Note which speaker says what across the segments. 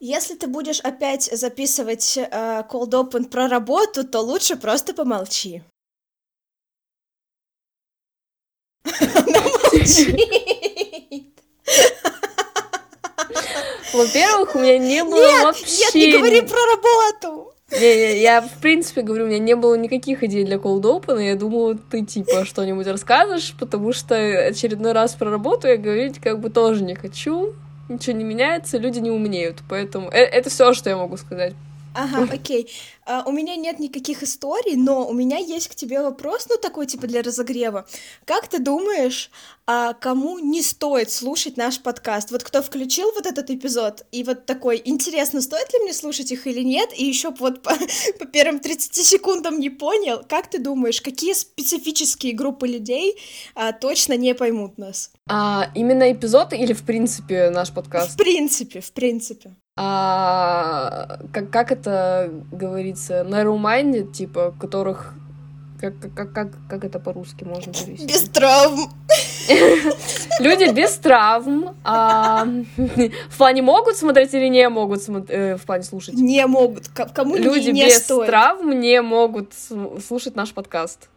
Speaker 1: Если ты будешь опять записывать э, cold open про работу, то лучше просто помолчи. Она молчит.
Speaker 2: Во-первых, у меня не было
Speaker 1: Нет,
Speaker 2: вообще...
Speaker 1: нет, не говори про работу.
Speaker 2: Не-не, я, в принципе, говорю, у меня не было никаких идей для Cold Open, и я думала, ты, типа, что-нибудь расскажешь, потому что очередной раз про работу я говорить как бы тоже не хочу, ничего не меняется, люди не умнеют, поэтому э это все, что я могу сказать.
Speaker 1: Ага, окей. А, у меня нет никаких историй, но у меня есть к тебе вопрос, ну такой типа для разогрева. Как ты думаешь, а кому не стоит слушать наш подкаст? Вот кто включил вот этот эпизод и вот такой, интересно, стоит ли мне слушать их или нет? И еще вот по, по первым 30 секундам не понял. Как ты думаешь, какие специфические группы людей а, точно не поймут нас?
Speaker 2: А, именно эпизод или в принципе наш подкаст?
Speaker 1: В принципе, в принципе.
Speaker 2: А, как, как это говорится, narrow-minded, типа, которых... Как, как, как, как это по-русски можно перевести?
Speaker 1: Без травм.
Speaker 2: Люди без травм. А, в плане могут смотреть или не могут смотреть, э, в плане слушать?
Speaker 1: Не могут. Кому
Speaker 2: Люди
Speaker 1: не, не
Speaker 2: без
Speaker 1: стоит.
Speaker 2: травм не могут слушать наш подкаст.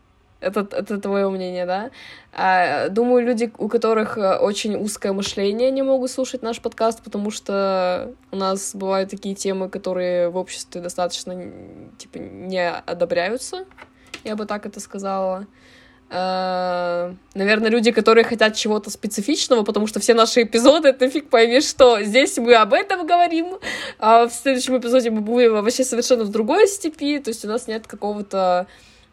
Speaker 2: Это, это твое мнение, да? А, думаю, люди, у которых э, очень узкое мышление, не могут слушать наш подкаст, потому что у нас бывают такие темы, которые в обществе достаточно, типа, не одобряются. Я бы так это сказала. А, наверное, люди, которые хотят чего-то специфичного, потому что все наши эпизоды, это фиг пойми, что здесь мы об этом говорим, а в следующем эпизоде мы будем вообще совершенно в другой степи, то есть у нас нет какого-то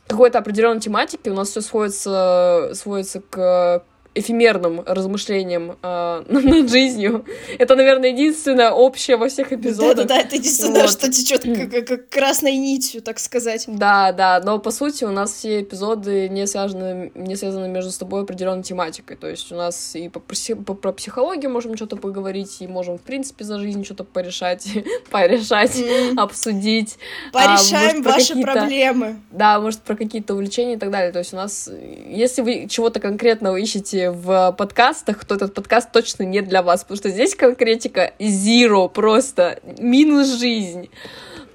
Speaker 2: какой-то определенной тематики, у нас все сводится, сводится к эфемерным размышлениям э, над жизнью. Это, наверное, единственное общее во всех эпизодах.
Speaker 1: Да-да-да, это единственное, вот. что течет как, как красной нитью, так сказать.
Speaker 2: Да, да, но по сути у нас все эпизоды не связаны, не связаны между собой определенной тематикой. То есть у нас и по, по, про психологию можем что-то поговорить, и можем, в принципе, за жизнь что-то порешать, порешать, mm. обсудить.
Speaker 1: Порешаем а, может, ваши проблемы.
Speaker 2: Да, может, про какие-то увлечения и так далее. То есть у нас, если вы чего-то конкретного ищете в подкастах, то этот подкаст точно не для вас, потому что здесь конкретика zero, просто минус жизнь.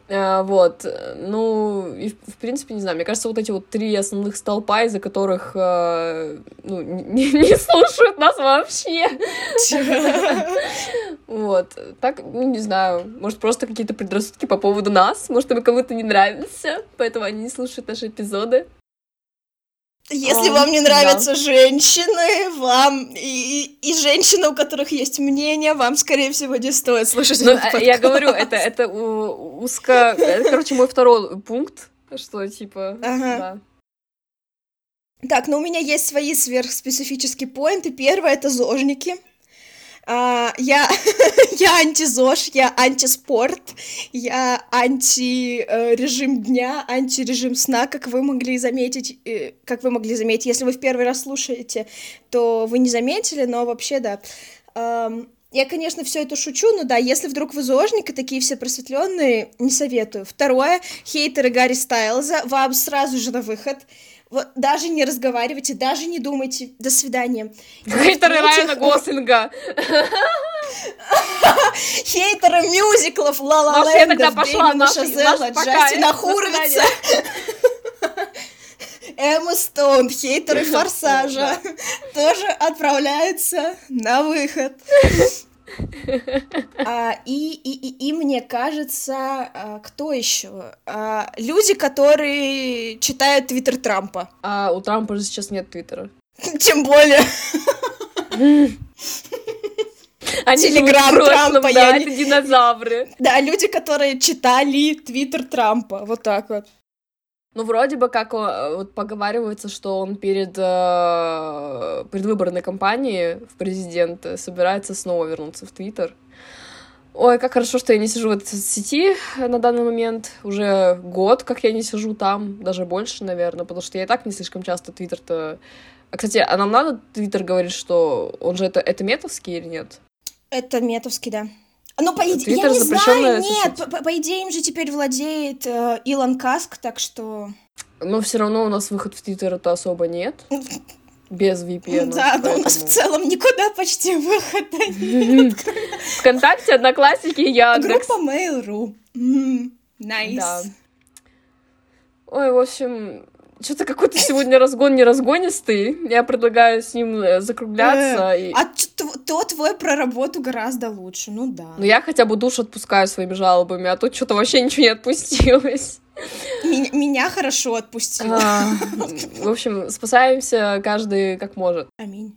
Speaker 2: Uh, вот, ну, и, в принципе, не знаю, мне кажется, вот эти вот три основных столпа, из-за которых, uh, ну, не, не слушают нас вообще. Вот, так, ну, не знаю, может, просто какие-то предрассудки по поводу нас, может, мы кому-то не нравимся, поэтому они не слушают наши эпизоды.
Speaker 1: Если а, вам не нравятся да. женщины, вам и, и женщины, у которых есть мнение, вам, скорее всего, не стоит слушать
Speaker 2: ну, этот Я говорю, это, это узко... Это, короче, мой второй пункт, что, типа, ага. да.
Speaker 1: Так, ну у меня есть свои сверхспецифические поинты. Первое — это зожники. А, я, я антизож, я антиспорт, я анти-режим э, дня, антирежим сна, как вы могли заметить, э, как вы могли заметить, если вы в первый раз слушаете, то вы не заметили, но вообще, да. Я, конечно, все это шучу, но да, если вдруг вы зожник и такие все просветленные, не советую. Второе, хейтеры Гарри Стайлза, вам сразу же на выход. Вот, даже не разговаривайте, даже не думайте. До свидания.
Speaker 2: Хейтеры Райана Гослинга.
Speaker 1: Хейтеры мюзиклов Ла Ла Ленда, Бремена Шазела, Джастина Хуровица. Эмма Стоун, хейтеры Форсажа, тоже отправляются на выход. А, и, и, и, и мне кажется, а, кто еще? А, люди, которые читают твиттер Трампа.
Speaker 2: А у Трампа же сейчас нет твиттера.
Speaker 1: Тем более.
Speaker 2: Они Телеграм Трампа, да, я это динозавры.
Speaker 1: Да, люди, которые читали твиттер Трампа, вот так вот.
Speaker 2: Ну, вроде бы как э, вот поговаривается, что он перед э, предвыборной кампанией в президенты собирается снова вернуться в Твиттер. Ой, как хорошо, что я не сижу в этой сети на данный момент. Уже год, как я не сижу там, даже больше, наверное, потому что я и так не слишком часто Твиттер-то... А, кстати, а нам надо Твиттер говорить, что он же это, это метовский или нет?
Speaker 1: Это метовский, да. Ну, по идее, я не знаю, нет, по, по, по идее им же теперь владеет э, Илон Маск, так что...
Speaker 2: Но все равно у нас выход в Твиттер это особо нет. без VPN.
Speaker 1: Да, но у нас в целом никуда почти выхода нет.
Speaker 2: ВКонтакте, Одноклассники, Яндекс.
Speaker 1: Группа Mail.ru. Nice. Да.
Speaker 2: Ой, в общем, что-то какой-то сегодня разгон не разгонистый. Я предлагаю с ним э, закругляться.
Speaker 1: Э, и... А то твой про работу гораздо лучше, ну да.
Speaker 2: Ну я хотя бы душ отпускаю своими жалобами, а тут что-то вообще ничего не отпустилось.
Speaker 1: Меня, меня хорошо отпустило. А,
Speaker 2: в общем, спасаемся каждый как может.
Speaker 1: Аминь.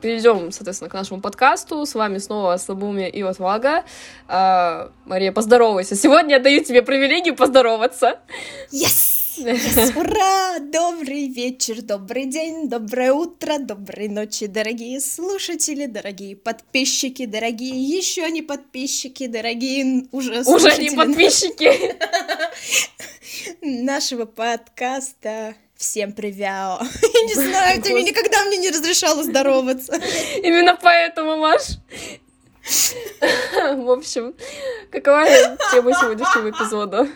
Speaker 2: Перейдем, соответственно, к нашему подкасту. С вами снова Слабумия и Отвага. А, Мария, поздоровайся. Сегодня я даю тебе привилегию поздороваться.
Speaker 1: Yes! Yes, ура! Добрый вечер, добрый день, доброе утро, доброй ночи, дорогие слушатели, дорогие подписчики, дорогие еще не подписчики, дорогие уже
Speaker 2: Уже не подписчики!
Speaker 1: Нашего подкаста. Всем привет. Я не знаю, ты никогда мне не разрешала здороваться.
Speaker 2: Именно поэтому, Маш. В общем, какова тема сегодняшнего эпизода?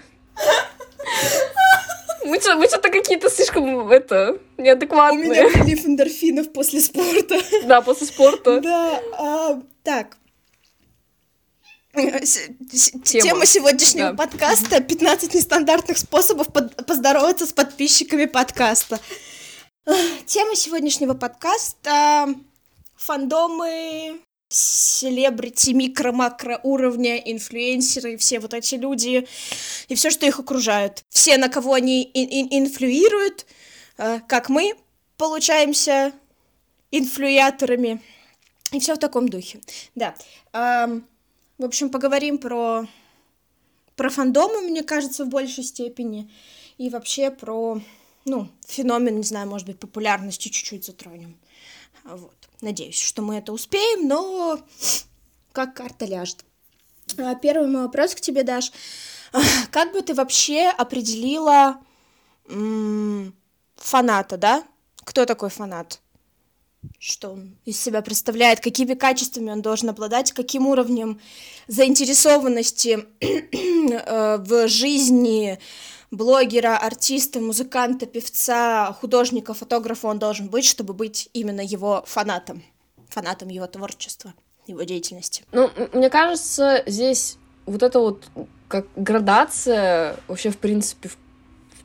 Speaker 2: Мы что-то какие-то слишком, это, неадекватные. У
Speaker 1: меня прилив эндорфинов после спорта.
Speaker 2: Да, после спорта.
Speaker 1: Да, а, так. Тема, Тема сегодняшнего да. подкаста 15 нестандартных способов под поздороваться с подписчиками подкаста. Тема сегодняшнего подкаста фандомы, селебрити, микро-макро уровня, инфлюенсеры, все вот эти люди и все, что их окружают. Все, на кого они ин ин инфлюируют, э, как мы получаемся инфлюяторами. И все в таком духе. Да. В общем, поговорим про, про фандомы, мне кажется, в большей степени. И вообще про, ну, феномен, не знаю, может быть, популярности чуть-чуть затронем. Вот. Надеюсь, что мы это успеем, но как карта ляжет. А, первый мой вопрос к тебе, Даш. Как бы ты вообще определила м- фаната, да? Кто такой фанат? Что он из себя представляет, какими качествами он должен обладать, каким уровнем заинтересованности э, в жизни блогера, артиста, музыканта, певца, художника, фотографа он должен быть, чтобы быть именно его фанатом, фанатом его творчества, его деятельности.
Speaker 2: Ну, мне кажется, здесь вот эта вот как градация вообще, в принципе, в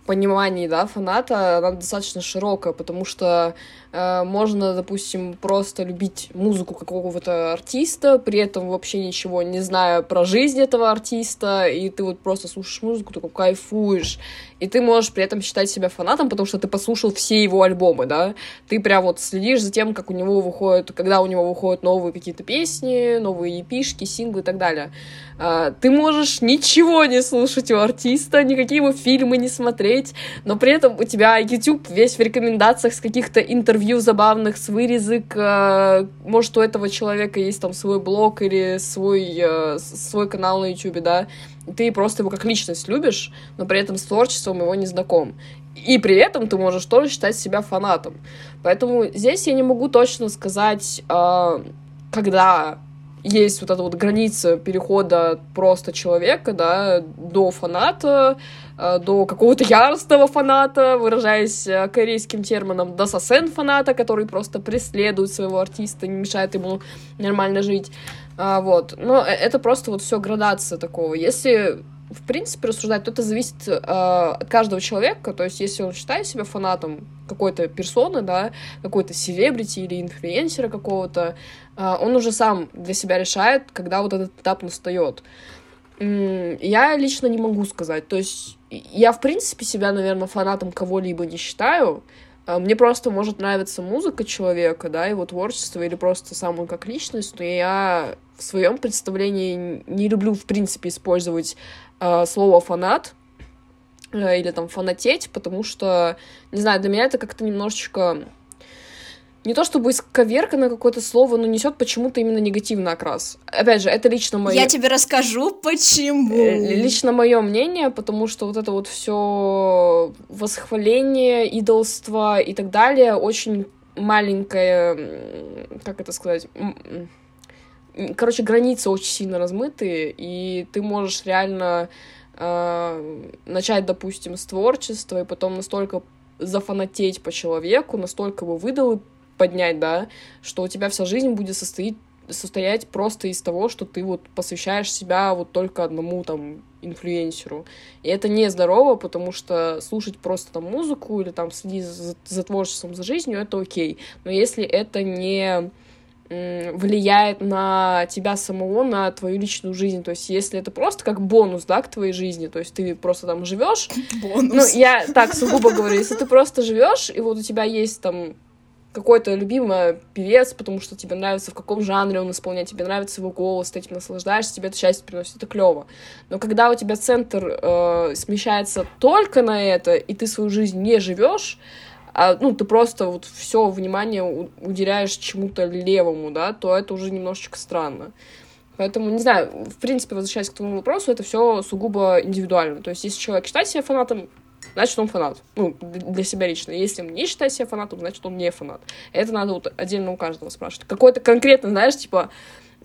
Speaker 2: понимании, да, фаната, она достаточно широкая, потому что э, можно, допустим, просто любить музыку какого-то артиста, при этом вообще ничего не зная про жизнь этого артиста, и ты вот просто слушаешь музыку, ты кайфуешь, и ты можешь при этом считать себя фанатом, потому что ты послушал все его альбомы, да, ты прям вот следишь за тем, как у него выходят, когда у него выходят новые какие-то песни, новые епишки, синглы и так далее. Э, ты можешь ничего не слушать у артиста, никакие его фильмы не смотреть, но при этом у тебя YouTube весь в рекомендациях с каких-то интервью забавных, с вырезок, э, может, у этого человека есть там свой блог или свой, э, свой канал на YouTube, да, ты просто его как личность любишь, но при этом с творчеством его не знаком. И при этом ты можешь тоже считать себя фанатом. Поэтому здесь я не могу точно сказать, э, когда есть вот эта вот граница перехода просто человека, да, до фаната, э, до какого-то яростного фаната, выражаясь э, корейским термином, до сосен фаната, который просто преследует своего артиста, не мешает ему нормально жить. А, вот. Но э, это просто вот все градация такого. Если в принципе, рассуждать, то это зависит э, от каждого человека. То есть, если он считает себя фанатом какой-то персоны, да, какой-то селебрити или инфлюенсера какого-то, э, он уже сам для себя решает, когда вот этот этап настает. Я лично не могу сказать. То есть, я, в принципе, себя, наверное, фанатом кого-либо не считаю. А, мне просто может нравиться музыка человека, да, его творчество или просто сам он как личность, но я в своем представлении не люблю, в принципе, использовать э, слово фанат э, или там фанатеть, потому что, не знаю, для меня это как-то немножечко не то чтобы исковерканное какое-то слово, но несет почему-то именно негативный окрас. Опять же, это лично мое...
Speaker 1: Я тебе расскажу, почему.
Speaker 2: Э, лично мое мнение, потому что вот это вот все восхваление, идолство и так далее очень маленькое, как это сказать, короче, границы очень сильно размытые, и ты можешь реально э, начать, допустим, с творчества и потом настолько зафанатеть по человеку, настолько его выдал поднять, да, что у тебя вся жизнь будет состоять состоять просто из того, что ты вот посвящаешь себя вот только одному там инфлюенсеру. И это нездорово, потому что слушать просто там музыку или там следить за, за творчеством, за жизнью, это окей. Но если это не влияет на тебя самого, на твою личную жизнь. То есть, если это просто как бонус, да, к твоей жизни, то есть ты просто там живешь. Бонус. Ну, я так сугубо говорю, если ты просто живешь, и вот у тебя есть там какой-то любимый певец, потому что тебе нравится, в каком жанре он исполняет, тебе нравится его голос, ты этим наслаждаешься, тебе это счастье приносит, это клево. Но когда у тебя центр э, смещается только на это, и ты свою жизнь не живешь, а, ну, ты просто вот все внимание уделяешь чему-то левому, да, то это уже немножечко странно. Поэтому, не знаю, в принципе, возвращаясь к твоему вопросу, это все сугубо индивидуально. То есть, если человек считает себя фанатом, значит, он фанат. Ну, для себя лично. Если он не считает себя фанатом, значит, он не фанат. Это надо вот отдельно у каждого спрашивать. Какой-то конкретно, знаешь, типа,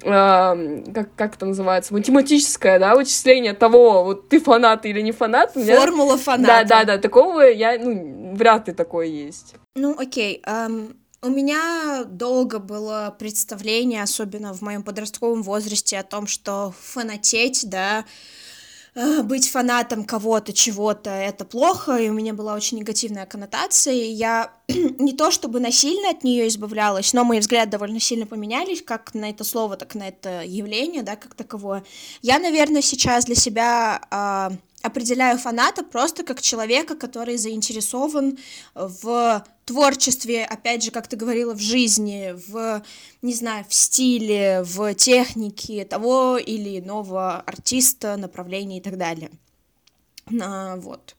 Speaker 2: как, как это называется, математическое, да, вычисление того, вот ты фанат или не фанат.
Speaker 1: Формула меня... фаната.
Speaker 2: Да, да, да, такого я, ну, вряд ли такое есть.
Speaker 1: Ну, окей, um... У меня долго было представление, особенно в моем подростковом возрасте, о том, что фанатеть, да, быть фанатом кого-то, чего-то, это плохо, и у меня была очень негативная коннотация, и я не то чтобы насильно от нее избавлялась, но мои взгляды довольно сильно поменялись, как на это слово, так на это явление, да, как таковое. Я, наверное, сейчас для себя э, определяю фаната просто как человека, который заинтересован в творчестве, опять же, как ты говорила, в жизни, в, не знаю, в стиле, в технике того или иного артиста, направления и так далее. А, вот.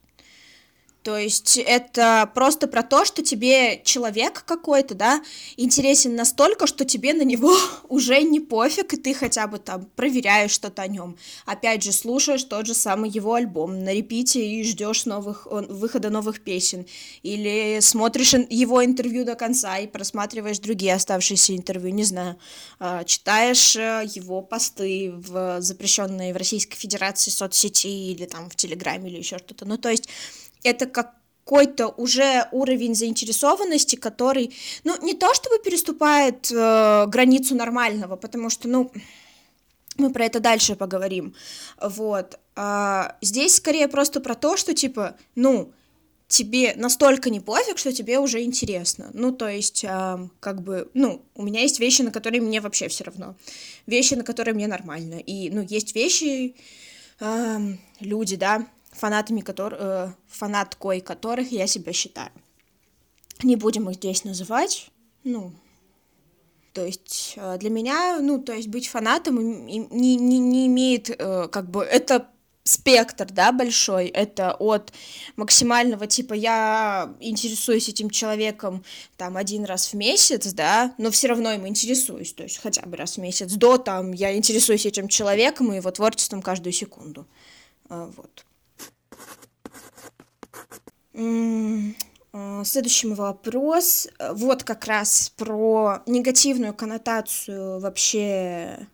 Speaker 1: То есть это просто про то, что тебе человек какой-то, да, интересен настолько, что тебе на него уже не пофиг, и ты хотя бы там проверяешь что-то о нем. Опять же, слушаешь тот же самый его альбом на репите и ждешь новых, выхода новых песен. Или смотришь его интервью до конца и просматриваешь другие оставшиеся интервью, не знаю. А, читаешь э, его посты в запрещенной в Российской Федерации соцсети или там в Телеграме или еще что-то. Ну, то есть это какой-то уже уровень заинтересованности, который, ну, не то чтобы переступает э, границу нормального, потому что, ну, мы про это дальше поговорим, вот. А здесь скорее просто про то, что, типа, ну, тебе настолько не пофиг, что тебе уже интересно. Ну, то есть, э, как бы, ну, у меня есть вещи, на которые мне вообще все равно. Вещи, на которые мне нормально. И, ну, есть вещи, э, люди, да, фанатами которых, э, фанаткой которых я себя считаю. Не будем их здесь называть, ну, то есть э, для меня, ну, то есть быть фанатом не, не, не имеет, э, как бы, это спектр, да, большой, это от максимального, типа, я интересуюсь этим человеком, там, один раз в месяц, да, но все равно им интересуюсь, то есть хотя бы раз в месяц, до, там, я интересуюсь этим человеком и его творчеством каждую секунду, вот. А, следующий вопрос. Вот как раз про негативную коннотацию вообще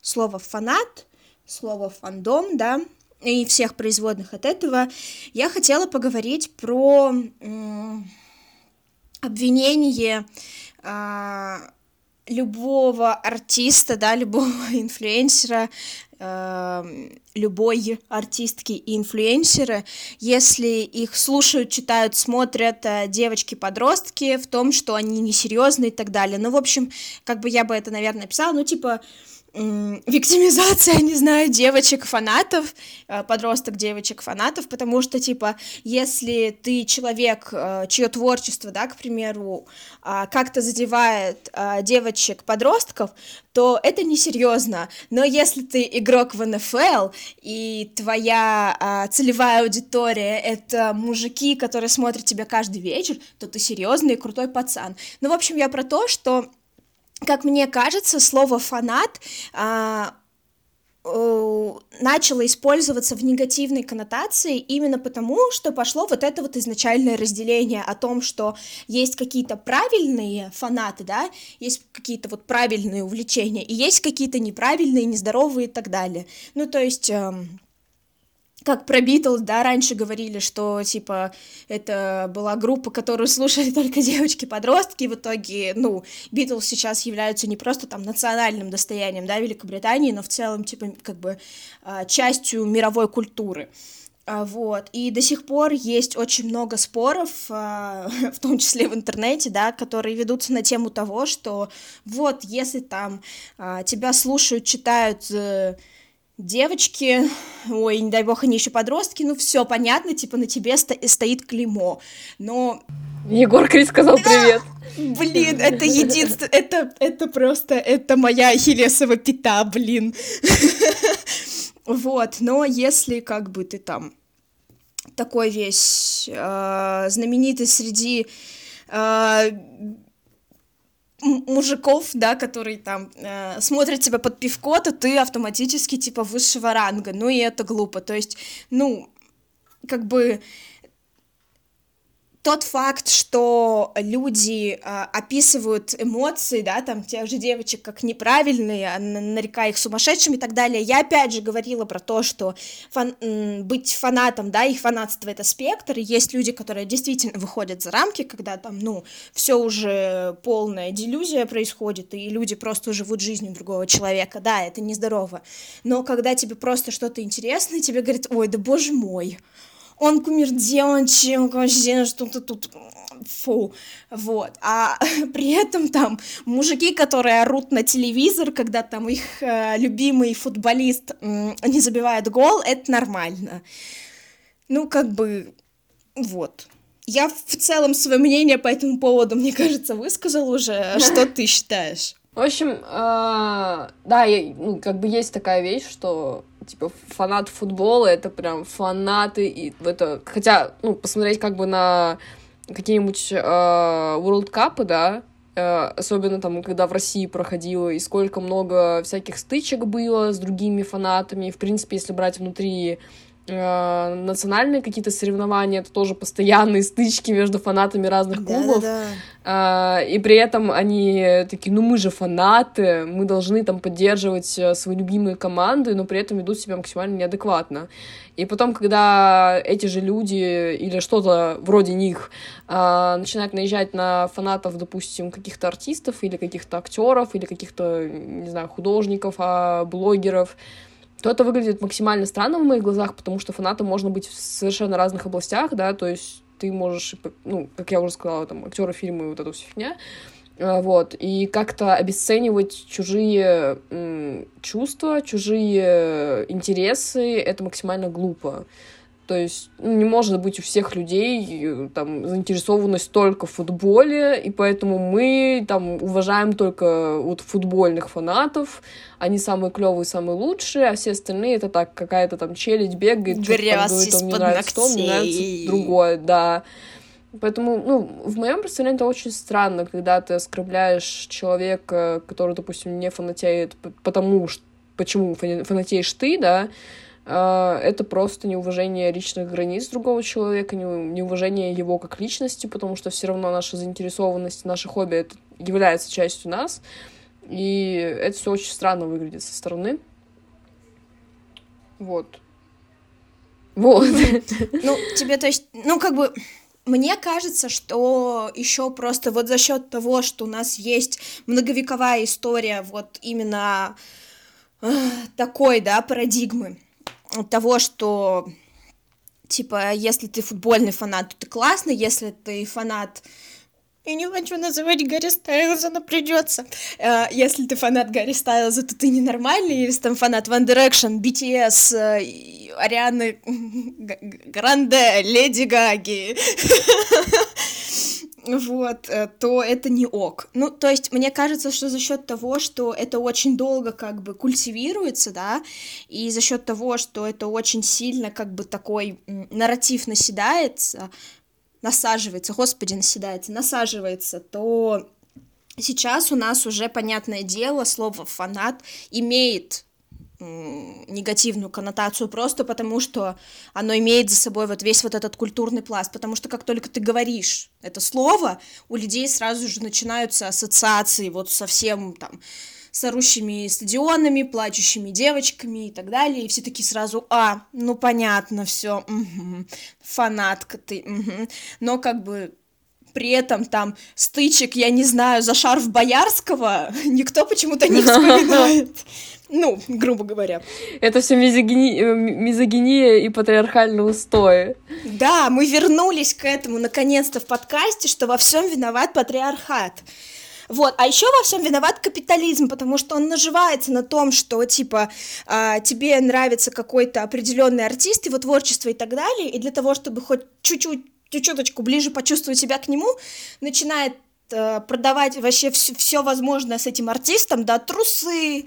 Speaker 1: слова фанат, слова фандом, да, и всех производных от этого. Я хотела поговорить про обвинение а, любого артиста, да, любого инфлюенсера, э, любой артистки и инфлюенсеры, если их слушают, читают, смотрят э, девочки-подростки в том, что они несерьезные и так далее. Ну, в общем, как бы я бы это, наверное, написала, ну, типа, виктимизация, не знаю, девочек-фанатов, э, подросток девочек-фанатов, потому что, типа, если ты человек, э, чье творчество, да, к примеру, а, как-то задевает а, девочек-подростков, то это несерьезно. Но если ты игрок в НФЛ, и твоя а, целевая аудитория — это мужики, которые смотрят тебя каждый вечер, то ты серьезный и крутой пацан. Ну, в общем, я про то, что как мне кажется, слово фанат а, начало использоваться в негативной коннотации именно потому, что пошло вот это вот изначальное разделение о том, что есть какие-то правильные фанаты, да, есть какие-то вот правильные увлечения, и есть какие-то неправильные, нездоровые и так далее. Ну, то есть... Эм, как про Битлз, да, раньше говорили, что, типа, это была группа, которую слушали только девочки-подростки, в итоге, ну, Битлз сейчас являются не просто там национальным достоянием, да, Великобритании, но в целом, типа, как бы а, частью мировой культуры. А, вот, и до сих пор есть очень много споров, а, в том числе в интернете, да, которые ведутся на тему того, что вот, если там тебя слушают, читают э, девочки, ой, не дай бог, они еще подростки, ну все понятно, типа на тебе сто стоит клеймо, но...
Speaker 2: Егор Крис сказал привет.
Speaker 1: Блин, это единственное, это, это просто, это моя ахиллесова пята, блин. Вот, но если как бы ты там такой весь э, знаменитый среди э, мужиков, да, которые там э, смотрят тебя под пивко, то ты автоматически типа высшего ранга, ну и это глупо, то есть, ну, как бы тот факт, что люди э, описывают эмоции, да, там, тех же девочек как неправильные, а нарекая их сумасшедшими и так далее, я опять же говорила про то, что фан быть фанатом, да, их фанатство — это спектр, и есть люди, которые действительно выходят за рамки, когда там, ну, все уже полная делюзия происходит, и люди просто живут жизнью другого человека, да, это нездорово, но когда тебе просто что-то интересно, тебе говорят, ой, да боже мой, он кумир девочек, что-то тут фу, вот, а при этом там мужики, которые орут на телевизор, когда там их э, любимый футболист э, не забивает гол, это нормально. Ну, как бы, вот. Я в целом свое мнение по этому поводу, мне кажется, высказал уже. Что ты считаешь?
Speaker 2: В общем, э, да, ну, как бы есть такая вещь, что типа фанат футбола это прям фанаты и это хотя ну посмотреть как бы на какие-нибудь э, World Cup, да, э, особенно там, когда в России проходило, и сколько много всяких стычек было с другими фанатами. В принципе, если брать внутри э, национальные какие-то соревнования, это тоже постоянные стычки между фанатами разных клубов. Да, да, да. Э, и при этом они такие, ну мы же фанаты, мы должны там поддерживать э, свои любимые команды, но при этом ведут себя максимально неадекватно. И потом, когда эти же люди или что-то вроде них э, начинают наезжать на фанатов, допустим, каких-то артистов или каких-то актеров или каких-то, не знаю, художников, а блогеров, то это выглядит максимально странно в моих глазах, потому что фанатом можно быть в совершенно разных областях, да, то есть ты можешь, ну, как я уже сказала, там, актеры, фильмы, вот эта фигня, а, вот, и как-то обесценивать чужие м, чувства, чужие интересы, это максимально глупо. То есть ну, не может быть у всех людей э, там заинтересованность только в футболе, и поэтому мы там уважаем только вот футбольных фанатов, они самые клевые, самые лучшие, а все остальные это так какая-то там челядь бегает, что-то говорит, он мне нравится то, мне нравится другое, да. Поэтому, ну, в моем представлении это очень странно, когда ты оскорбляешь человека, который, допустим, не фанатеет, потому что почему фанатеешь ты, да, это просто неуважение личных границ другого человека, неуважение его как личности, потому что все равно наша заинтересованность, наше хобби это является частью нас, и это все очень странно выглядит со стороны. Вот.
Speaker 1: Вот. Ну, тебе, то есть, ну, как бы, мне кажется, что еще просто вот за счет того, что у нас есть многовековая история вот именно э, такой, да, парадигмы, того, что типа, если ты футбольный фанат, то ты классный, если ты фанат я не хочу называть Гарри Стайлза, но придется. Uh, если ты фанат Гарри Стайлза, то ты ненормальный, если там фанат One Direction, BTS, uh, Арианы Гранде, Леди Гаги, вот, э, то это не ок. Ну, то есть, мне кажется, что за счет того, что это очень долго как бы культивируется, да, и за счет того, что это очень сильно как бы такой нарратив наседается, насаживается, господи, наседается, насаживается, то сейчас у нас уже, понятное дело, слово «фанат» имеет негативную коннотацию просто потому, что оно имеет за собой вот весь вот этот культурный пласт, потому что как только ты говоришь это слово, у людей сразу же начинаются ассоциации вот совсем там с орущими стадионами, плачущими девочками и так далее, и все такие сразу, а, ну понятно, все, угу, фанатка ты, угу. но как бы при этом там стычек, я не знаю, за шарф Боярского никто почему-то не вспоминает. Ну, грубо говоря.
Speaker 2: Это все мизогини... Мизогиния и патриархальные устои.
Speaker 1: Да, мы вернулись к этому наконец-то в подкасте, что во всем виноват патриархат. Вот, а еще во всем виноват капитализм, потому что он наживается на том, что типа э, тебе нравится какой-то определенный артист, его творчество и так далее, и для того, чтобы хоть чуть-чуть, чуть-чуточку ближе почувствовать себя к нему, начинает э, продавать вообще все возможное с этим артистом, да, трусы,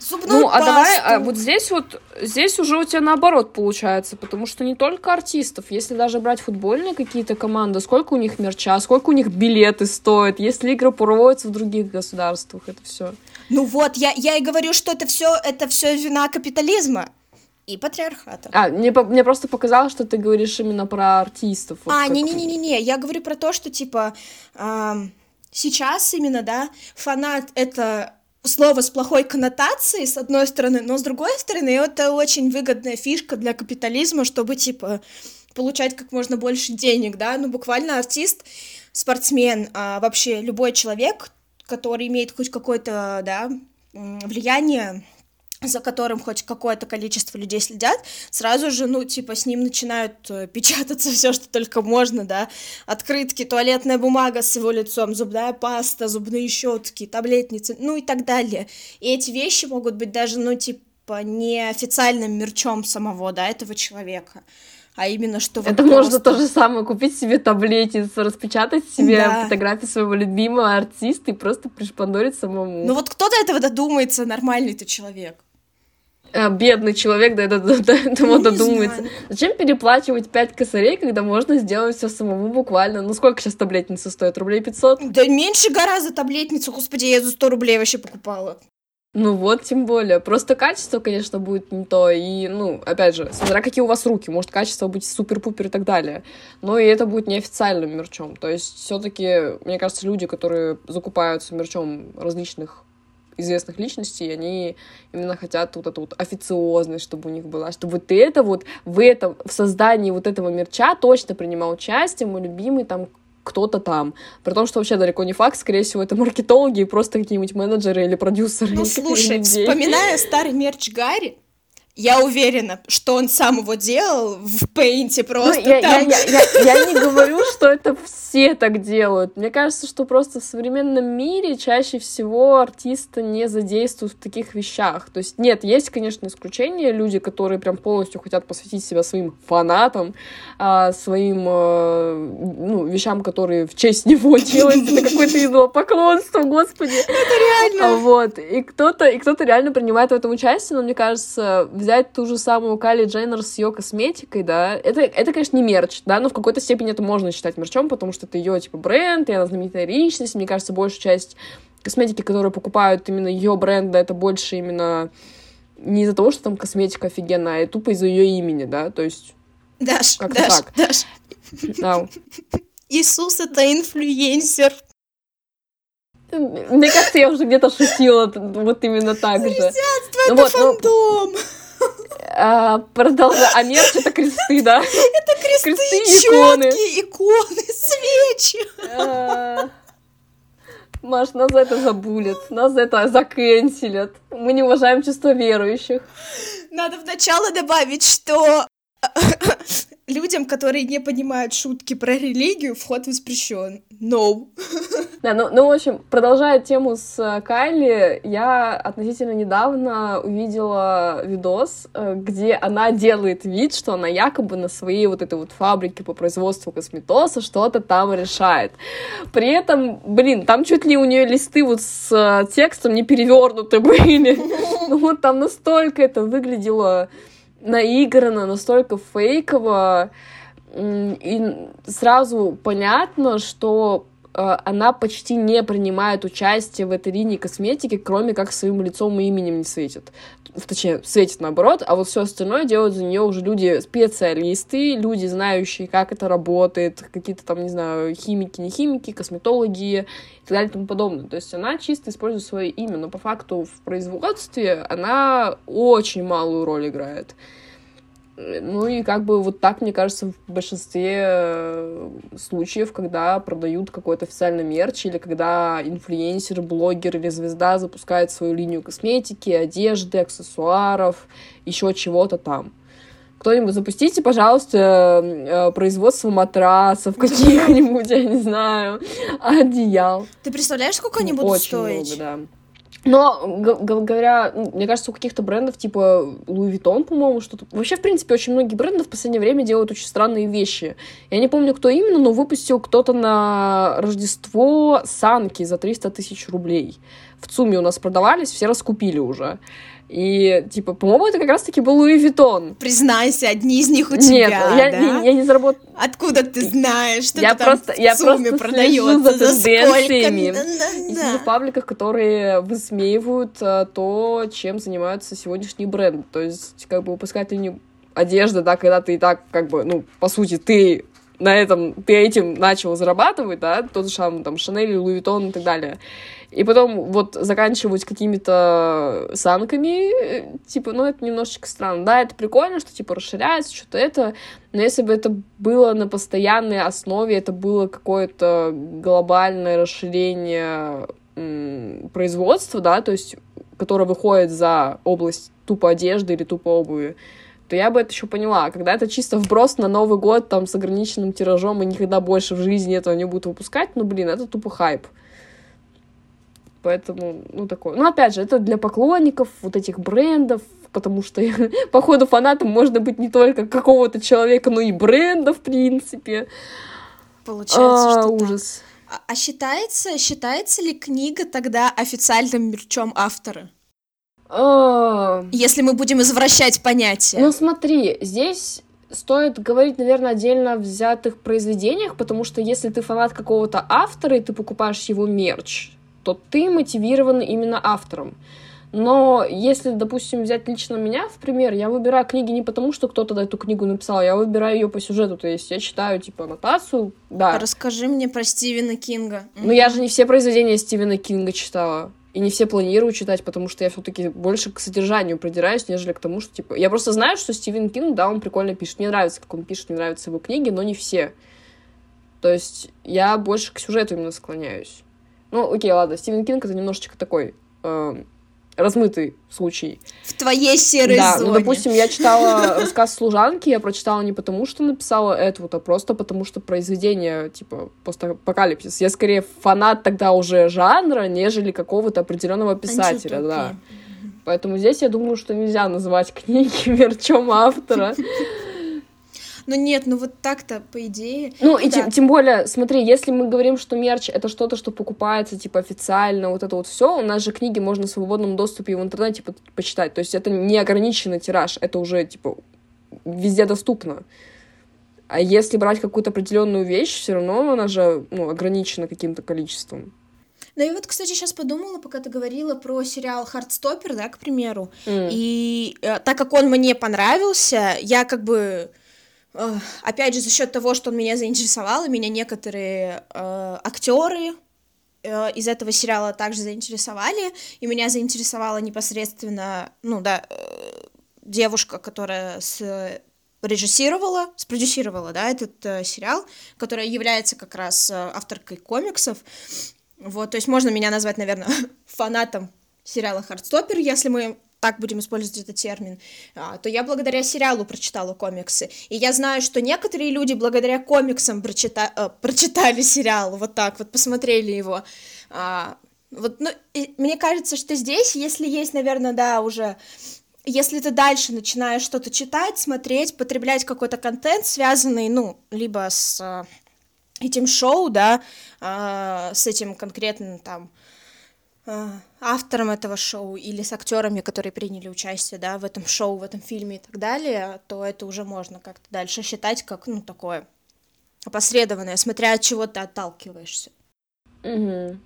Speaker 1: Зубную ну,
Speaker 2: а давай, а вот здесь вот, здесь уже у тебя наоборот получается, потому что не только артистов, если даже брать футбольные какие-то команды, сколько у них мерча, сколько у них билеты стоят, если игры проводятся в других государствах, это все.
Speaker 1: Ну вот, я, я и говорю, что это все, это все вина капитализма и патриархата.
Speaker 2: А, мне, мне просто показалось, что ты говоришь именно про артистов.
Speaker 1: Вот а, не-не-не-не, я говорю про то, что, типа, э, сейчас именно, да, фанат — это слово с плохой коннотацией, с одной стороны, но с другой стороны, это очень выгодная фишка для капитализма, чтобы, типа, получать как можно больше денег, да, ну, буквально артист, спортсмен, а вообще любой человек, который имеет хоть какое-то, да, влияние за которым хоть какое-то количество людей следят, сразу же, ну, типа, с ним начинают э, печататься все, что только можно, да, открытки, туалетная бумага с его лицом, зубная паста, зубные щетки, таблетницы, ну и так далее. И эти вещи могут быть даже, ну, типа, неофициальным мерчом самого, да, этого человека а именно что
Speaker 2: вот Это просто... можно то же самое, купить себе таблетницу, распечатать себе да. фотографии своего любимого артиста и просто пришпандорить самому.
Speaker 1: Ну вот кто до этого додумается, нормальный ты человек?
Speaker 2: А, бедный человек до этого, до этого додумается. Знаю. Зачем переплачивать 5 косарей, когда можно сделать все самому буквально? Ну, сколько сейчас таблетница стоит? Рублей 500?
Speaker 1: Да меньше гораздо таблетницу, господи, я за 100 рублей вообще покупала.
Speaker 2: Ну вот, тем более. Просто качество, конечно, будет не то. И, ну, опять же, смотря какие у вас руки, может качество быть супер-пупер и так далее. Но и это будет неофициальным мерчом. То есть, все-таки, мне кажется, люди, которые закупаются мерчом различных известных личностей, они именно хотят вот эту вот официозность, чтобы у них была, чтобы вот это вот в этом, в создании вот этого мерча точно принимал участие мой любимый там кто-то там. При том, что вообще далеко не факт, скорее всего, это маркетологи и просто какие-нибудь менеджеры или продюсеры.
Speaker 1: Ну, слушай, вспоминая старый мерч Гарри, я уверена, что он сам его делал в пейнте просто ну, я,
Speaker 2: там. Я, я, я, я не говорю, что это все так делают. Мне кажется, что просто в современном мире чаще всего артисты не задействуют в таких вещах. То есть нет, есть, конечно, исключения, люди, которые прям полностью хотят посвятить себя своим фанатам, а, своим а, ну, вещам, которые в честь него делают. Это какое-то идолопоклонство, господи. Это
Speaker 1: реально.
Speaker 2: Вот. И кто-то, и кто-то реально принимает в этом участие, но мне кажется, взять ту же самую Кали Дженнер с ее косметикой, да, это, это, конечно, не мерч, да, но в какой-то степени это можно считать мерчом, потому что это ее, типа, бренд, и она знаменитая личность, мне кажется, большая часть косметики, которые покупают именно ее бренда, это больше именно не из-за того, что там косметика офигенная, а тупо из-за ее имени, да, то есть...
Speaker 1: Даш, как Даш, так. Даш. No. Иисус — это инфлюенсер.
Speaker 2: Мне кажется, я уже где-то шутила вот именно так же.
Speaker 1: Христианство ну, это вот, ну, фантом. Ну,
Speaker 2: а, продолжай. А нет, это кресты, да?
Speaker 1: Это кресты, кресты иконы. иконы, свечи. А,
Speaker 2: Маш, нас за это забулят, нас за это закенселят. Мы не уважаем чувство верующих.
Speaker 1: Надо вначале добавить, что людям, которые не понимают шутки про религию, вход воспрещен. No.
Speaker 2: Да, ну, ну, в общем, продолжая тему с э, Кайли, я относительно недавно увидела видос, э, где она делает вид, что она якобы на своей вот этой вот фабрике по производству косметоса что-то там решает. При этом, блин, там чуть ли у нее листы вот с э, текстом не перевернуты были. Ну вот там настолько это выглядело наиграно, настолько фейково, и сразу понятно, что она почти не принимает участие в этой линии косметики, кроме как своим лицом и именем не светит. Точнее, светит наоборот, а вот все остальное делают за нее уже люди специалисты, люди, знающие, как это работает, какие-то там, не знаю, химики, не химики, косметологи и так далее и тому подобное. То есть она чисто использует свое имя, но по факту в производстве она очень малую роль играет. Ну и как бы вот так, мне кажется, в большинстве э, случаев, когда продают какой-то официальный мерч, или когда инфлюенсер, блогер или звезда запускает свою линию косметики, одежды, аксессуаров, еще чего-то там. Кто-нибудь запустите, пожалуйста, э, производство матрасов каких-нибудь, я не знаю, одеял.
Speaker 1: Ты представляешь, сколько они будут
Speaker 2: Очень
Speaker 1: стоить?
Speaker 2: много, да. Но, говоря, мне кажется, у каких-то брендов, типа Louis Vuitton, по-моему, что-то... Вообще, в принципе, очень многие бренды в последнее время делают очень странные вещи. Я не помню, кто именно, но выпустил кто-то на Рождество санки за 300 тысяч рублей. В ЦУМе у нас продавались, все раскупили уже. И, типа, по-моему, это как раз-таки был Луи Виттон.
Speaker 1: Признайся, одни из них у
Speaker 2: Нет,
Speaker 1: тебя,
Speaker 2: я,
Speaker 1: да?
Speaker 2: не, я не заработал.
Speaker 1: Откуда ты знаешь, что
Speaker 2: Я
Speaker 1: там
Speaker 2: просто-
Speaker 1: в
Speaker 2: я
Speaker 1: ЦУМе
Speaker 2: просто
Speaker 1: продается?
Speaker 2: за
Speaker 1: сколько?
Speaker 2: тенденциями.
Speaker 1: Да-да-да.
Speaker 2: И сижу в пабликах, которые высмеивают а, то, чем занимаются сегодняшние бренды. То есть, как бы выпускать линию одежды, да, когда ты и так, как бы, ну, по сути, ты на этом, ты этим начал зарабатывать, да, тот же самый, там, Шанель, Луи Виттон и так далее. И потом вот заканчивать какими-то санками, типа, ну, это немножечко странно. Да, это прикольно, что, типа, расширяется, что-то это, но если бы это было на постоянной основе, это было какое-то глобальное расширение производства, да, то есть, которое выходит за область тупо одежды или тупо обуви, то я бы это еще поняла. Когда это чисто вброс на Новый год, там, с ограниченным тиражом, и никогда больше в жизни этого не будут выпускать, ну, блин, это тупо хайп. Поэтому, ну, такое. Ну, опять же, это для поклонников вот этих брендов, потому что, походу, фанатом можно быть не только какого-то человека, но и бренда, в принципе.
Speaker 1: Получается,
Speaker 2: А,
Speaker 1: что так.
Speaker 2: ужас.
Speaker 1: А, а считается, считается ли книга тогда официальным мерчом автора?
Speaker 2: А,
Speaker 1: Если мы будем извращать понятие.
Speaker 2: Ну смотри, здесь стоит говорить, наверное, отдельно о взятых произведениях, потому что если ты фанат какого-то автора и ты покупаешь его мерч, то ты мотивирован именно автором. Но если, допустим, взять лично меня в пример, я выбираю книги не потому, что кто-то эту книгу написал, я выбираю ее по сюжету. То есть я читаю, типа, аннотацию, да.
Speaker 1: Расскажи мне про Стивена Кинга.
Speaker 2: Но я же не все произведения Стивена Кинга читала. И не все планирую читать, потому что я все-таки больше к содержанию придираюсь, нежели к тому, что, типа... Я просто знаю, что Стивен Кинг, да, он прикольно пишет. Мне нравится, как он пишет, мне нравятся его книги, но не все. То есть я больше к сюжету именно склоняюсь. Ну, окей, ладно, Стивен Кинг — это немножечко такой э, размытый случай.
Speaker 1: В твоей серой
Speaker 2: Да,
Speaker 1: зоне.
Speaker 2: ну, допустим, я читала рассказ служанки, я прочитала не потому, что написала это, вот, а просто потому, что произведение, типа, постапокалипсис. Я скорее фанат тогда уже жанра, нежели какого-то определенного писателя, да. Поэтому здесь я думаю, что нельзя называть книги мерчом автора.
Speaker 1: Ну нет, ну вот так-то, по идее.
Speaker 2: Ну, и
Speaker 1: Да.
Speaker 2: тем, тем более, смотри, если мы говорим, что мерч это что-то, что покупается, типа, официально, вот это вот все, у нас же книги можно в свободном доступе в интернете по- почитать. То есть это не ограниченный тираж, это уже, типа, везде доступно. А если брать какую-то определенную вещь, все равно она же ну, ограничена каким-то количеством.
Speaker 1: Ну и вот, кстати, сейчас подумала, пока ты говорила про сериал «Хардстоппер», да, к примеру,
Speaker 2: М.
Speaker 1: и э, так как он мне понравился, я как бы, опять же, за счет того, что он меня заинтересовал, и меня некоторые актеры из этого сериала также заинтересовали, и меня заинтересовала непосредственно, ну да, э, девушка, которая с режиссировала, спродюсировала, да, этот э, сериал, которая является как раз э, авторкой комиксов. Вот, то есть можно меня назвать, наверное, фанатом сериала «Хардстоппер», если мы так будем использовать этот термин, а, то я благодаря сериалу прочитала комиксы. И я знаю, что некоторые люди благодаря комиксам прочита- э, прочитали сериал, вот так вот, посмотрели его. А, вот, ну, и мне кажется, что здесь, если есть, наверное, да, уже если ты дальше начинаешь что-то читать, смотреть, потреблять какой-то контент, связанный, ну, либо с э, этим шоу, да, а, с этим конкретным там автором этого шоу или с актерами, которые приняли участие, да, в этом шоу, в этом фильме и так далее, то это уже можно как-то дальше считать как, ну, такое опосредованное, смотря от чего ты отталкиваешься.
Speaker 2: Угу.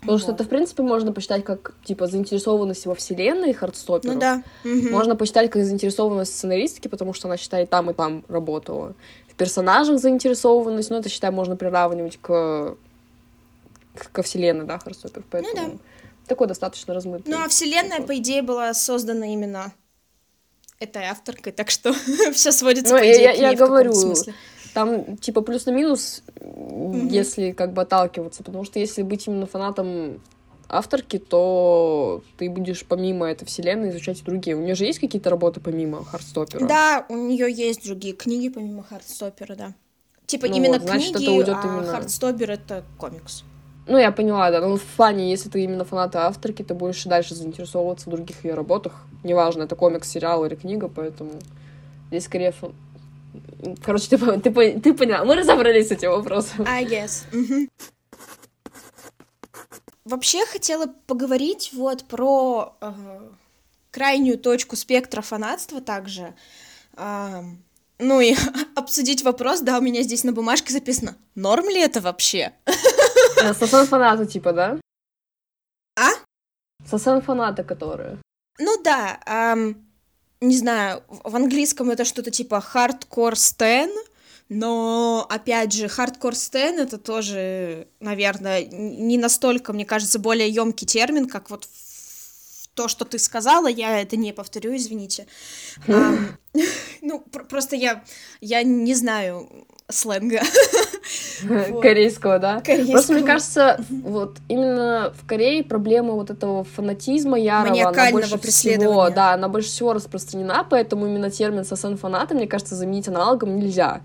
Speaker 2: Потому вот. что это, в принципе, можно посчитать как, типа, заинтересованность во вселенной Хардстоперов.
Speaker 1: Ну да. Угу.
Speaker 2: Можно посчитать как заинтересованность сценаристки, потому что она, считает, там и там работала. В персонажах заинтересованность, ну, это, считай, можно приравнивать к... ко вселенной, да, Хардстопер. Поэтому ну да. такой достаточно размытый.
Speaker 1: Ну, а вселенная, по идее, была создана именно этой авторкой, так что все сводится,
Speaker 2: ну,
Speaker 1: по идее,
Speaker 2: я,
Speaker 1: я
Speaker 2: в говорю. Там, типа, плюс на минус, mm-hmm. если как бы отталкиваться, потому что если быть именно фанатом авторки, то ты будешь помимо этой вселенной изучать другие. У нее же есть какие-то работы помимо Хардстопера?
Speaker 1: Да, у нее есть другие книги помимо Хардстопера, да. Типа ну именно вот, значит, книги, это а именно... Хардстопер — это комикс.
Speaker 2: Ну, я поняла, да. Но в плане, если ты именно фанат авторки, ты будешь дальше заинтересовываться в других ее работах. Неважно, это комикс, сериал или книга, поэтому здесь скорее Короче, ты, ты, ты поняла. Мы разобрались с этим вопросом.
Speaker 1: I guess. Вообще хотела поговорить вот про э, крайнюю точку спектра фанатства также. Э, ну и обсудить вопрос, да, у меня здесь на бумажке записано, норм ли это вообще?
Speaker 2: Сосан фаната, типа, да?
Speaker 1: А?
Speaker 2: Сосан фаната, которые.
Speaker 1: Ну да, эм, не знаю, в английском это что-то типа hardcore stan, но, опять же, hardcore stan это тоже, наверное, не настолько, мне кажется, более емкий термин, как вот то, что ты сказала, я это не повторю, извините. ну, просто я, я не знаю сленга.
Speaker 2: Корейского, да? Корейского. Просто мне кажется, вот именно в Корее проблема вот этого фанатизма ярого, она больше всего, да, она больше всего распространена, поэтому именно термин «сосен фаната», мне кажется, заменить аналогом нельзя.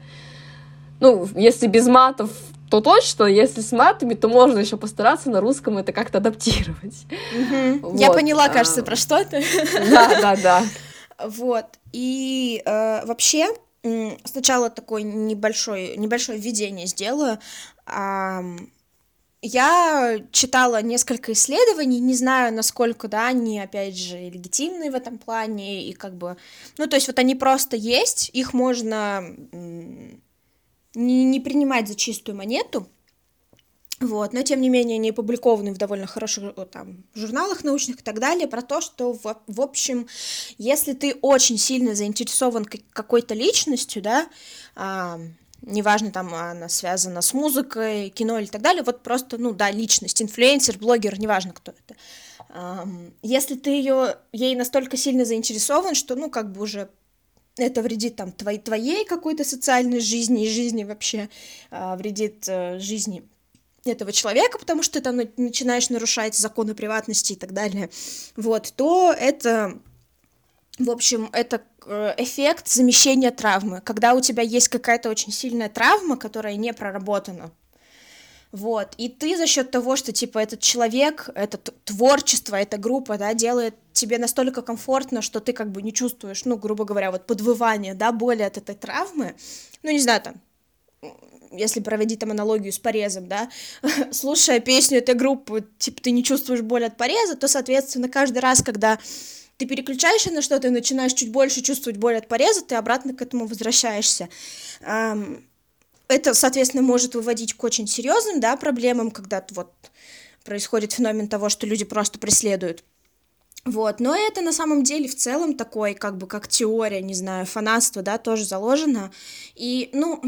Speaker 2: Ну, если без матов, то точно, если с матами, то можно еще постараться на русском это как-то адаптировать.
Speaker 1: Вот. Я поняла, а. кажется, про что ты.
Speaker 2: Да, да, да.
Speaker 1: Вот. И э, вообще, сначала такое небольшое, небольшое введение сделаю. Я читала несколько исследований, не знаю, насколько, да, они, опять же, легитимны в этом плане, и как бы, ну, то есть вот они просто есть, их можно не, не принимать за чистую монету, вот, но тем не менее они опубликованы в довольно хороших там, журналах научных и так далее, про то, что, в, в общем, если ты очень сильно заинтересован какой-то личностью, да, а, неважно, там она связана с музыкой, кино или так далее, вот просто, ну да, личность, инфлюенсер, блогер, неважно, кто это. А, если ты ее, ей настолько сильно заинтересован, что, ну, как бы уже это вредит там твоей, твоей какой-то социальной жизни и жизни вообще, а, вредит а, жизни этого человека, потому что ты там начинаешь нарушать законы приватности и так далее, вот, то это, в общем, это э, эффект замещения травмы, когда у тебя есть какая-то очень сильная травма, которая не проработана, вот, и ты за счет того, что, типа, этот человек, это творчество, эта группа, да, делает тебе настолько комфортно, что ты как бы не чувствуешь, ну, грубо говоря, вот подвывание, да, боли от этой травмы, ну, не знаю, там, если проводить там аналогию с порезом, да, слушая песню этой группы, типа, ты не чувствуешь боль от пореза, то, соответственно, каждый раз, когда ты переключаешься на что-то и начинаешь чуть больше чувствовать боль от пореза, ты обратно к этому возвращаешься. Это, соответственно, может выводить к очень серьезным, да, проблемам, когда вот происходит феномен того, что люди просто преследуют вот, но это на самом деле в целом такой, как бы, как теория, не знаю, фанатство, да, тоже заложено. И, ну,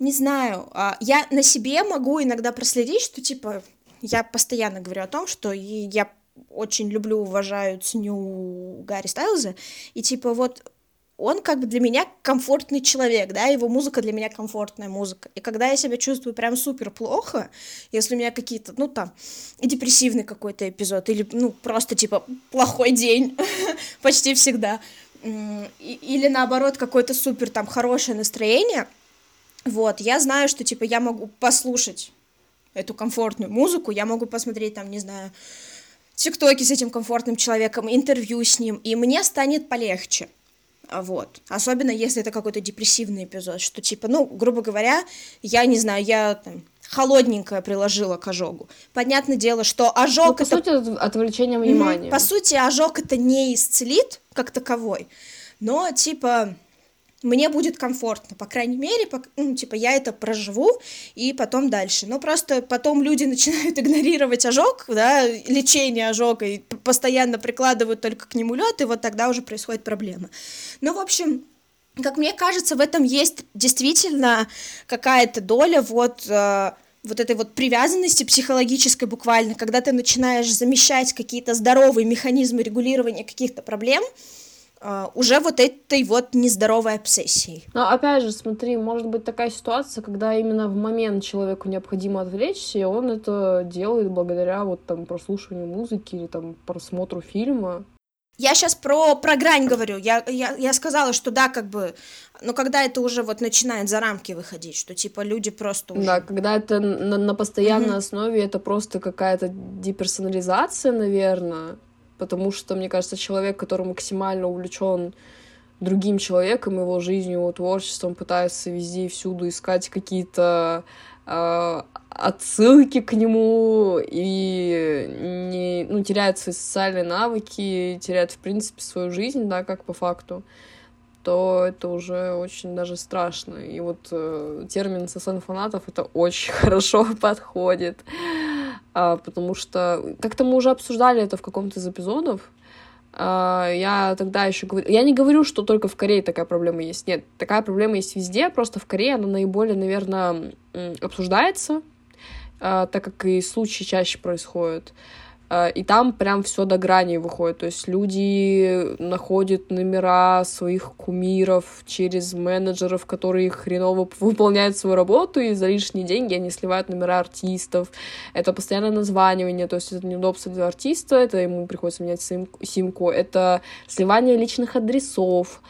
Speaker 1: не знаю, а, я на себе могу иногда проследить, что, типа, я постоянно говорю о том, что я очень люблю, уважаю, ценю Гарри Стайлза, и, типа, вот он как бы для меня комфортный человек, да, его музыка для меня комфортная музыка. И когда я себя чувствую прям супер плохо, если у меня какие-то, ну там, депрессивный какой-то эпизод, или, ну, просто типа плохой день, почти всегда, или наоборот какое-то супер там хорошее настроение, вот, я знаю, что, типа, я могу послушать эту комфортную музыку, я могу посмотреть, там, не знаю, тиктоки с этим комфортным человеком, интервью с ним, и мне станет полегче. Вот. Особенно если это какой-то депрессивный эпизод, что типа, ну, грубо говоря, я не знаю, я там холодненькое приложила к ожогу. Понятное дело, что ожог ну,
Speaker 2: по
Speaker 1: это...
Speaker 2: сути, отвлечение внимания.
Speaker 1: По сути, ожог это не исцелит как таковой, но типа мне будет комфортно, по крайней мере, по, ну, типа, я это проживу, и потом дальше. Но просто потом люди начинают игнорировать ожог, да, лечение ожога, и постоянно прикладывают только к нему лед, и вот тогда уже происходит проблема. Ну, в общем, как мне кажется, в этом есть действительно какая-то доля вот э, вот этой вот привязанности психологической буквально, когда ты начинаешь замещать какие-то здоровые механизмы регулирования каких-то проблем, уже вот этой вот нездоровой обсессией.
Speaker 2: Но опять же, смотри, может быть такая ситуация, когда именно в момент человеку необходимо отвлечься, и он это делает благодаря вот там прослушиванию музыки или там просмотру фильма.
Speaker 1: Я сейчас про, про грань говорю. Я, я, я сказала, что да, как бы, но когда это уже вот начинает за рамки выходить, что типа люди просто уже...
Speaker 2: Да, когда это на, на постоянной угу. основе, это просто какая-то деперсонализация, наверное, потому что, мне кажется, человек, который максимально увлечен другим человеком, его жизнью, его творчеством, пытается везде и всюду искать какие-то э, отсылки к нему и не, ну, теряет свои социальные навыки, теряет, в принципе, свою жизнь, да, как по факту, то это уже очень даже страшно. И вот э, термин «сосан фанатов» это очень хорошо подходит, потому что как-то мы уже обсуждали это в каком-то из эпизодов, а, я тогда еще говорю... Я не говорю, что только в Корее такая проблема есть. Нет, такая проблема есть везде, просто в Корее она наиболее, наверное, обсуждается, а, так как и случаи чаще происходят. А, и там прям все до грани выходит. То есть люди находят номера своих кумиров через менеджеров, которые хреново выполняют свою работу, и за лишние деньги они сливают номера артистов. Это постоянное названивание, то есть это неудобство для артиста, это ему приходится менять симку, это сливание личных адресов,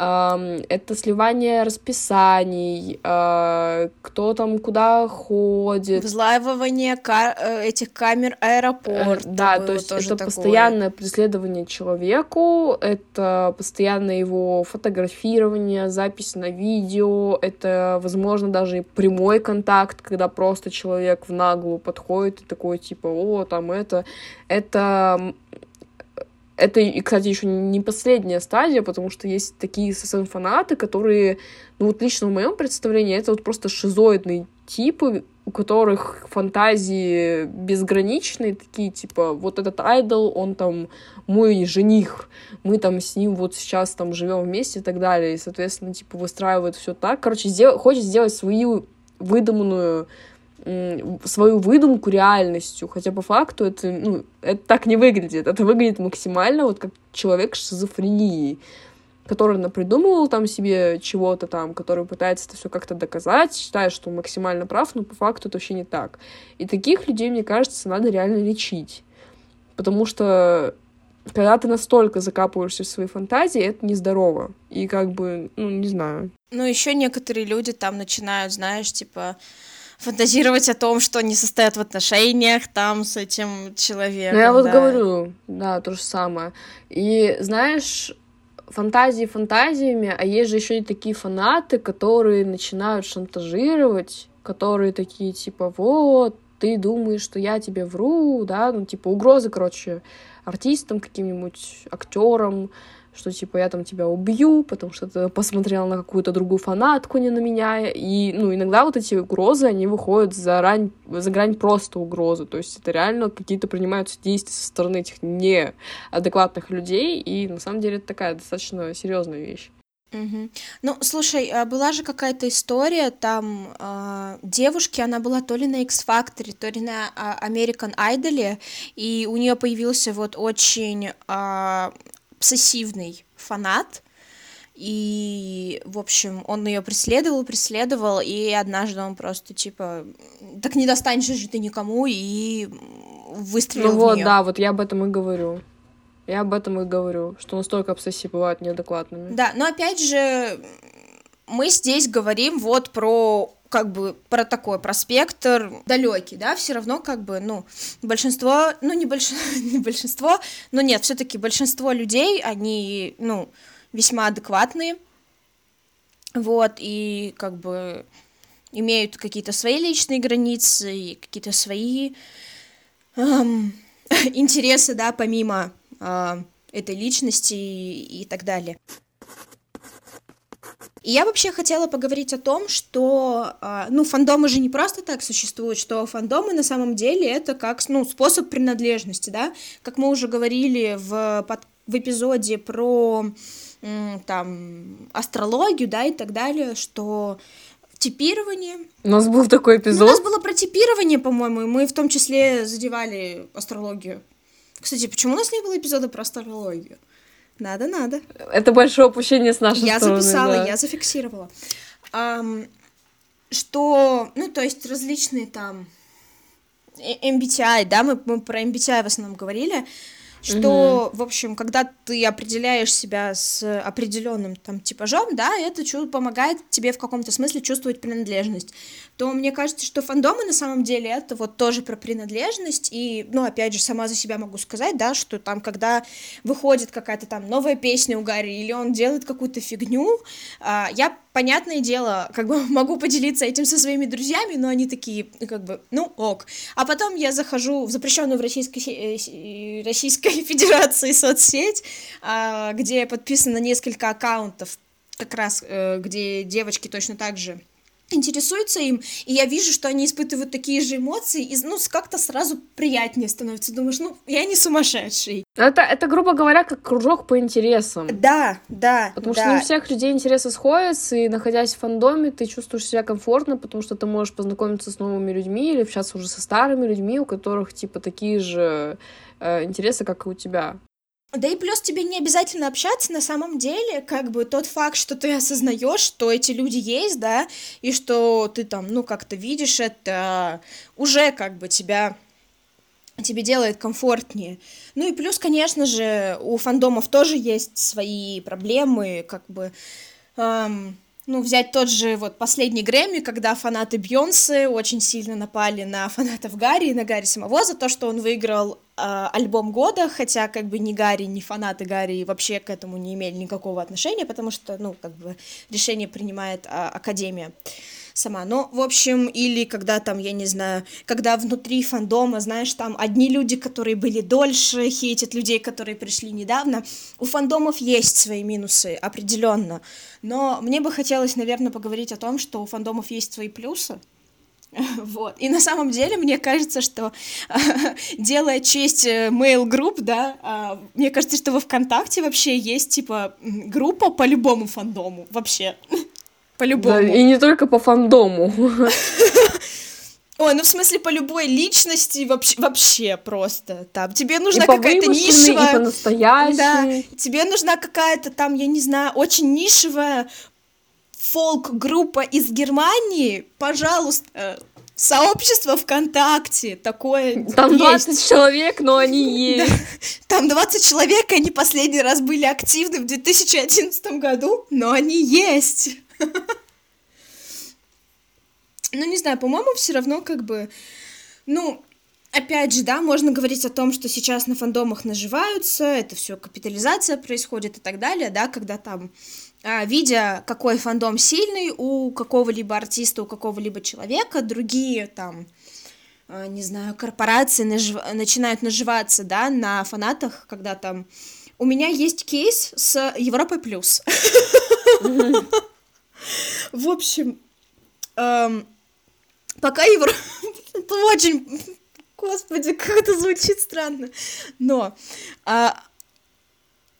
Speaker 2: это сливание расписаний, а, кто там куда ходит.
Speaker 1: Взлаивание кар- э, этих камер аэропорта.
Speaker 2: Э, да, то есть это такое. постоянное преследование человеку, это постоянное его фотографирование, запись на видео, это, возможно, даже прямой контакт, когда просто человек в наглую подходит и такой, типа, о, там это, это это, и, кстати, еще не последняя стадия, потому что есть такие ССМ-фанаты, которые, ну вот лично в моем представлении, это вот просто шизоидные типы, у которых фантазии безграничные, такие, типа, вот этот айдол, он там мой жених, мы там с ним вот сейчас там живем вместе и так далее, и, соответственно, типа, выстраивает все так. Короче, сдел... хочет сделать свою выдуманную свою выдумку реальностью, хотя по факту это, ну, это так не выглядит. Это выглядит максимально вот как человек с шизофренией, который напридумывал там себе чего-то там, который пытается это все как-то доказать, считает, что он максимально прав, но по факту это вообще не так. И таких людей, мне кажется, надо реально лечить. Потому что когда ты настолько закапываешься в свои фантазии, это нездорово. И как бы, ну, не знаю.
Speaker 1: Ну, еще некоторые люди там начинают, знаешь, типа, фантазировать о том, что они состоят в отношениях там с этим человеком.
Speaker 2: Ну, я вот говорю, да, то же самое. И знаешь, фантазии фантазиями, а есть же еще и такие фанаты, которые начинают шантажировать, которые такие типа, вот, ты думаешь, что я тебе вру, да, ну, типа, угрозы, короче, артистам, каким-нибудь актерам, что типа я там тебя убью, потому что ты посмотрел на какую-то другую фанатку, не на меня. И, ну, иногда вот эти угрозы, они выходят за, рань, за грань просто угрозы. То есть это реально какие-то принимаются действия со стороны этих неадекватных людей. И на самом деле это такая достаточно серьезная вещь.
Speaker 1: Угу. Ну, слушай, а была же какая-то история, там э, девушки, она была то ли на X Factor, то ли на э, American Idol, и у нее появился вот очень э, обсессивный фанат, и, в общем, он ее преследовал, преследовал, и однажды он просто, типа, так не достанешься же ты никому, и выстрелил
Speaker 2: ну, вот,
Speaker 1: в нее.
Speaker 2: да, вот я об этом и говорю. Я об этом и говорю, что настолько обсессии бывают неадекватными.
Speaker 1: Да, но опять же, мы здесь говорим вот про как бы про такой, про спектр далекий, да, все равно как бы, ну, большинство, ну, не, больш... не большинство, но нет, все-таки большинство людей, они, ну, весьма адекватные, вот, и как бы имеют какие-то свои личные границы какие-то свои эм, интересы, да, помимо э, этой личности и, и так далее. И я вообще хотела поговорить о том, что, а, ну, фандомы же не просто так существуют, что фандомы на самом деле это как, ну, способ принадлежности, да, как мы уже говорили в, под, в эпизоде про, там, астрологию, да, и так далее, что типирование.
Speaker 2: У нас был такой эпизод.
Speaker 1: Ну, у нас было про типирование, по-моему, и мы в том числе задевали астрологию. Кстати, почему у нас не было эпизода про астрологию? Надо, надо.
Speaker 2: Это большое опущение с нашей
Speaker 1: я
Speaker 2: стороны.
Speaker 1: Я записала,
Speaker 2: да.
Speaker 1: я зафиксировала. Um, что, ну, то есть различные там MBTI, да, мы, мы про MBTI в основном говорили, что, угу. в общем, когда ты определяешь себя с определенным там типажом, да, это помогает тебе в каком-то смысле чувствовать принадлежность, то мне кажется, что фандомы на самом деле это вот тоже про принадлежность, и, ну, опять же, сама за себя могу сказать, да, что там, когда выходит какая-то там новая песня у Гарри, или он делает какую-то фигню, а, я понятное дело, как бы могу поделиться этим со своими друзьями, но они такие, как бы, ну ок. А потом я захожу в запрещенную в Российской, э, Российской Федерации соцсеть, а, где подписано несколько аккаунтов, как раз э, где девочки точно так же интересуются им, и я вижу, что они испытывают такие же эмоции, и, ну, как-то сразу приятнее становится. Думаешь, ну, я не сумасшедший.
Speaker 2: Это, это, грубо говоря, как кружок по интересам.
Speaker 1: Да, да,
Speaker 2: Потому
Speaker 1: да.
Speaker 2: что не у всех людей интересы сходятся, и, находясь в фандоме, ты чувствуешь себя комфортно, потому что ты можешь познакомиться с новыми людьми или общаться уже со старыми людьми, у которых, типа, такие же э, интересы, как и у тебя.
Speaker 1: Да и плюс тебе не обязательно общаться на самом деле, как бы тот факт, что ты осознаешь, что эти люди есть, да, и что ты там, ну, как-то видишь это, уже как бы тебя тебе делает комфортнее. Ну и плюс, конечно же, у фандомов тоже есть свои проблемы, как бы эм, ну, взять тот же вот последний Грэмми, когда фанаты Бьонсы очень сильно напали на фанатов Гарри и на Гарри самого за то, что он выиграл э, альбом года, хотя как бы ни Гарри, ни фанаты Гарри вообще к этому не имели никакого отношения, потому что, ну, как бы решение принимает э, Академия сама. Ну, в общем, или когда там, я не знаю, когда внутри фандома, знаешь, там одни люди, которые были дольше, хейтят людей, которые пришли недавно. У фандомов есть свои минусы, определенно. Но мне бы хотелось, наверное, поговорить о том, что у фандомов есть свои плюсы. Вот. И на самом деле, мне кажется, что делая честь э, Mail Group, да, а, мне кажется, что во ВКонтакте вообще есть, типа, группа по любому фандому, вообще. По-любому. Да,
Speaker 2: и не только по фандому.
Speaker 1: Ой, ну в смысле по любой личности вообще, вообще просто там. Тебе нужна какая-то нишевая...
Speaker 2: И по. Да,
Speaker 1: тебе нужна какая-то там, я не знаю, очень нишевая фолк-группа из Германии. Пожалуйста, сообщество ВКонтакте такое
Speaker 2: Там
Speaker 1: есть.
Speaker 2: 20 человек, но они есть. Да.
Speaker 1: Там 20 человек, они последний раз были активны в 2011 году, но они есть. Ну, не знаю, по-моему, все равно как бы, ну, опять же, да, можно говорить о том, что сейчас на фандомах наживаются, это все капитализация происходит и так далее, да, когда там, а, видя, какой фандом сильный у какого-либо артиста, у какого-либо человека, другие там, а, не знаю, корпорации нажив... начинают наживаться, да, на фанатах, когда там... У меня есть кейс с Европой Плюс. В общем, эм, пока Евро... это очень... Господи, как это звучит странно. Но а,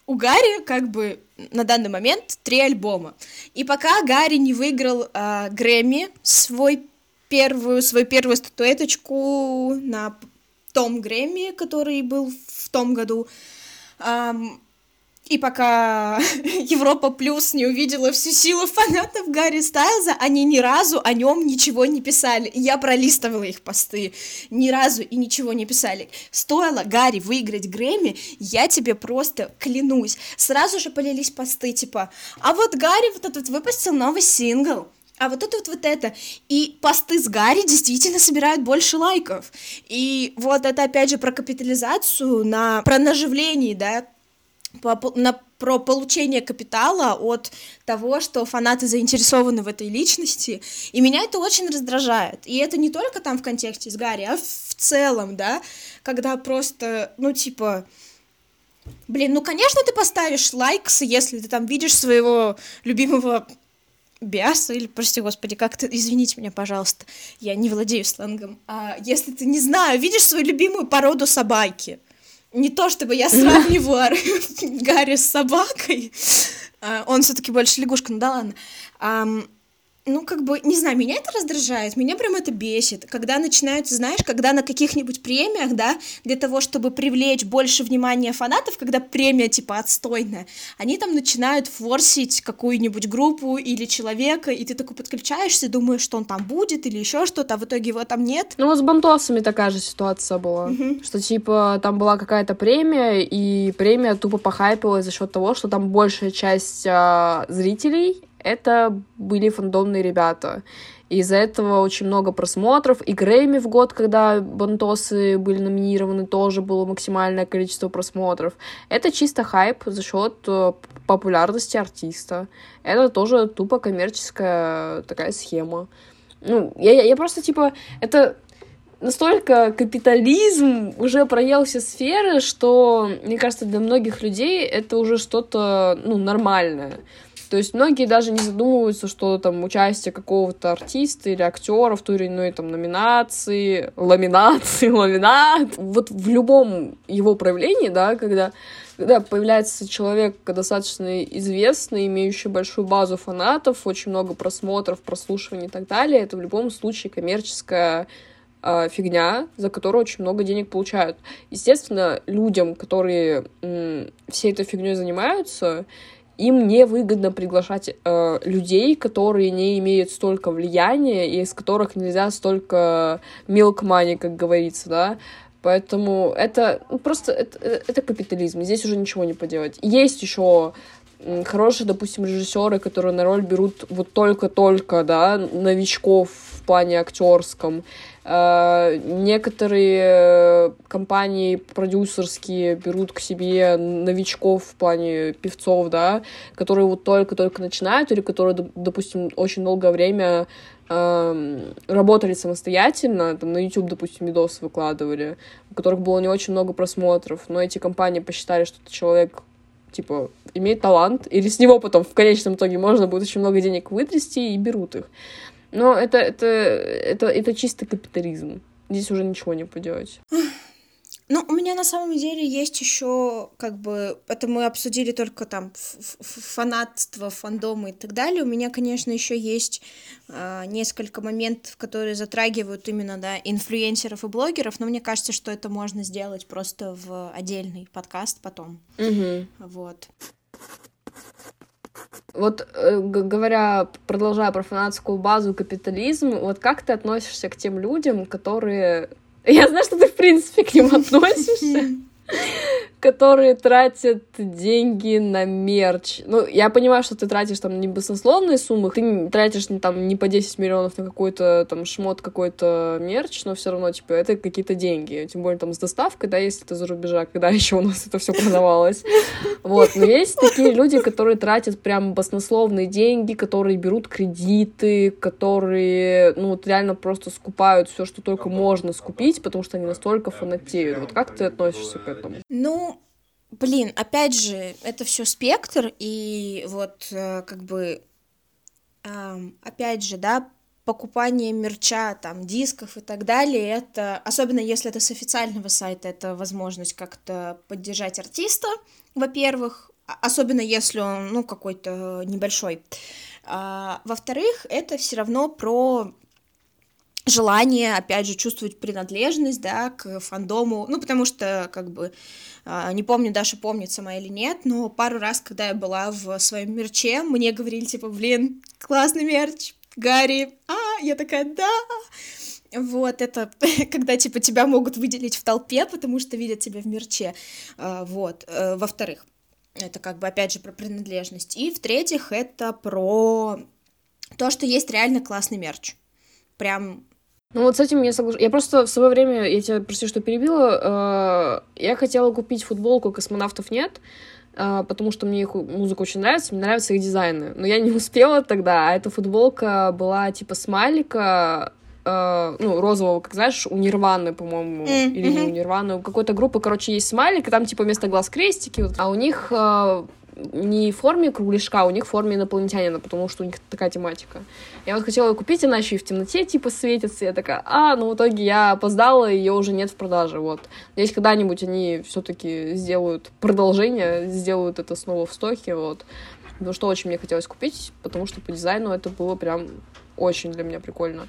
Speaker 1: у Гарри как бы на данный момент три альбома. И пока Гарри не выиграл а, Грэмми, свой первую, свою первую статуэточку на том Грэмми, который был в том году, эм, и пока Европа Плюс не увидела всю силу фанатов Гарри Стайлза, они ни разу о нем ничего не писали. Я пролистывала их посты. Ни разу и ничего не писали. Стоило Гарри выиграть Грэмми, я тебе просто клянусь. Сразу же полились посты, типа, а вот Гарри вот этот выпустил новый сингл а вот это вот, вот это. И посты с Гарри действительно собирают больше лайков. И вот это опять же про капитализацию, на, про наживление, да, по, на, про получение капитала от того, что фанаты заинтересованы в этой личности, и меня это очень раздражает. И это не только там в контексте с Гарри, а в целом, да, когда просто, ну, типа, блин, ну, конечно, ты поставишь лайкс, если ты там видишь своего любимого биаса или, прости господи, как ты, извините меня, пожалуйста, я не владею сленгом, а если ты, не знаю, видишь свою любимую породу собаки, не то чтобы я сравниваю Гарри с собакой, а, он все-таки больше лягушка, ну да ладно, ну, как бы, не знаю, меня это раздражает, меня прям это бесит, когда начинаются, знаешь, когда на каких-нибудь премиях, да, для того, чтобы привлечь больше внимания фанатов, когда премия, типа, отстойная, они там начинают форсить какую-нибудь группу или человека, и ты такой подключаешься, думаешь, что он там будет или еще что-то, а в итоге его там нет.
Speaker 2: Ну, вот с Бантосами такая же ситуация была,
Speaker 1: Мгм.
Speaker 2: что, типа, там была какая-то премия, и премия тупо похайпилась за счет того, что там большая часть а, зрителей это были фандомные ребята. Из-за этого очень много просмотров. И Грэмми в год, когда Бантосы были номинированы, тоже было максимальное количество просмотров. Это чисто хайп за счет э, популярности артиста. Это тоже тупо коммерческая такая схема. Ну, я, я просто, типа, это настолько капитализм уже проел все сферы, что, мне кажется, для многих людей это уже что-то, ну, нормальное. То есть многие даже не задумываются, что там участие какого-то артиста или актера в той или иной там номинации, ламинации, ламинат, вот в любом его проявлении, да, когда когда появляется человек достаточно известный, имеющий большую базу фанатов, очень много просмотров, прослушиваний и так далее, это в любом случае коммерческая э, фигня, за которую очень много денег получают. Естественно, людям, которые м, всей этой фигней занимаются, им невыгодно приглашать э, людей, которые не имеют столько влияния и из которых нельзя столько milk money, как говорится, да. Поэтому это ну, просто это, это капитализм. Здесь уже ничего не поделать. Есть еще хорошие, допустим, режиссеры, которые на роль берут вот только-только, да, новичков в плане актерском. Э, некоторые компании продюсерские берут к себе новичков в плане певцов, да, которые вот только-только начинают или которые, допустим, очень долгое время эм, работали самостоятельно, там на YouTube, допустим, видосы выкладывали, у которых было не очень много просмотров, но эти компании посчитали, что этот человек типа, имеет талант, или с него потом в конечном итоге можно будет очень много денег вытрясти, и берут их. Но это, это, это, это чисто капитализм. Здесь уже ничего не поделать.
Speaker 1: Ну, у меня на самом деле есть еще, как бы, это мы обсудили только там фанатство, фандомы и так далее. У меня, конечно, еще есть э, несколько моментов, которые затрагивают именно, да, инфлюенсеров и блогеров, но мне кажется, что это можно сделать просто в отдельный подкаст потом.
Speaker 2: Угу.
Speaker 1: Вот.
Speaker 2: Вот э, говоря, продолжая про фанатскую базу капитализм, вот как ты относишься к тем людям, которые... Я знаю, что ты, в принципе, к ним относишься которые тратят деньги на мерч. Ну, я понимаю, что ты тратишь там не баснословные суммы, ты тратишь там не по 10 миллионов на какой-то там шмот, какой-то мерч, но все равно, типа, это какие-то деньги. Тем более там с доставкой, да, если это за рубежа, когда еще у нас это все продавалось. Вот, но есть такие люди, которые тратят прям баснословные деньги, которые берут кредиты, которые, ну, вот реально просто скупают все, что только можно скупить, потому что они настолько фанатеют. Вот как ты относишься к этому?
Speaker 1: Ну, блин, опять же, это все спектр, и вот э, как бы, опять же, да, покупание мерча, там, дисков и так далее, это, особенно если это с официального сайта, это возможность как-то поддержать артиста, во-первых, а, особенно если он, ну, какой-то небольшой. А, во-вторых, это все равно про желание, опять же, чувствовать принадлежность, да, к фандому, ну, потому что, как бы, а, не помню, Даша помнит сама или нет, но пару раз, когда я была в своем мерче, мне говорили, типа, блин, классный мерч, Гарри, а, я такая, да, вот, это когда, типа, тебя могут выделить в толпе, потому что видят тебя в мерче, а, вот, э, во-вторых, это как бы, опять же, про принадлежность, и в-третьих, это про то, что есть реально классный мерч, прям
Speaker 2: ну вот с этим я соглашусь. Я просто в свое время, я тебя прости, что перебила, э, я хотела купить футболку «Космонавтов нет», э, потому что мне их музыка очень нравится, мне нравятся их дизайны. Но я не успела тогда, а эта футболка была типа смайлика, э, ну, розового, как знаешь, у Нирваны, по-моему, mm-hmm. или не у Нирваны, у какой-то группы, короче, есть смайлик, и там типа вместо глаз крестики, вот, а у них не в форме кругляшка, а у них в форме инопланетянина, потому что у них такая тематика. Я вот хотела ее купить, она еще и в темноте типа светится, я такая, а, ну в итоге я опоздала, ее уже нет в продаже, вот. Надеюсь, когда-нибудь они все-таки сделают продолжение, сделают это снова в стоке, вот. Потому что очень мне хотелось купить, потому что по дизайну это было прям очень для меня прикольно.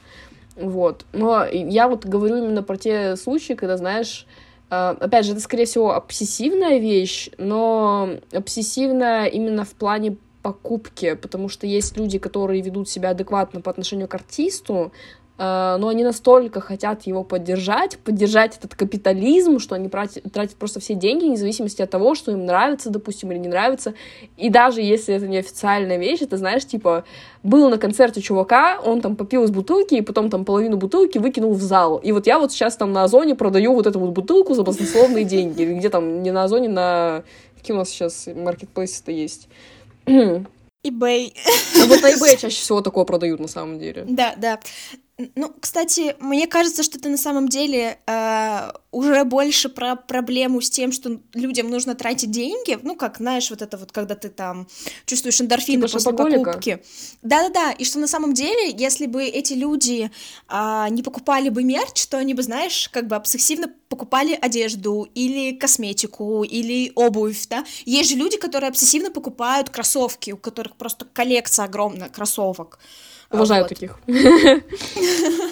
Speaker 2: Вот. Но я вот говорю именно про те случаи, когда, знаешь, опять же, это, скорее всего, обсессивная вещь, но обсессивная именно в плане покупки, потому что есть люди, которые ведут себя адекватно по отношению к артисту, но они настолько хотят его поддержать, поддержать этот капитализм, что они тратят, тратят просто все деньги, вне зависимости от того, что им нравится, допустим, или не нравится. И даже если это не официальная вещь, это, знаешь, типа, был на концерте чувака, он там попил из бутылки, и потом там половину бутылки выкинул в зал. И вот я вот сейчас там на Озоне продаю вот эту вот бутылку за баснословные деньги. Или где там, не на Озоне, на... Какие у нас сейчас маркетплейсы-то есть?
Speaker 1: eBay.
Speaker 2: А вот на eBay чаще всего такое продают на самом деле.
Speaker 1: Да, да. Ну, кстати, мне кажется, что это на самом деле э, уже больше про проблему с тем, что людям нужно тратить деньги. Ну, как, знаешь, вот это вот, когда ты там чувствуешь эндорфины типа после покупки. Да-да-да, и что на самом деле, если бы эти люди э, не покупали бы мерч, то они бы, знаешь, как бы обсессивно покупали одежду или косметику, или обувь, да. Есть же люди, которые обсессивно покупают кроссовки, у которых просто коллекция огромная кроссовок.
Speaker 2: Уважаю вот. таких.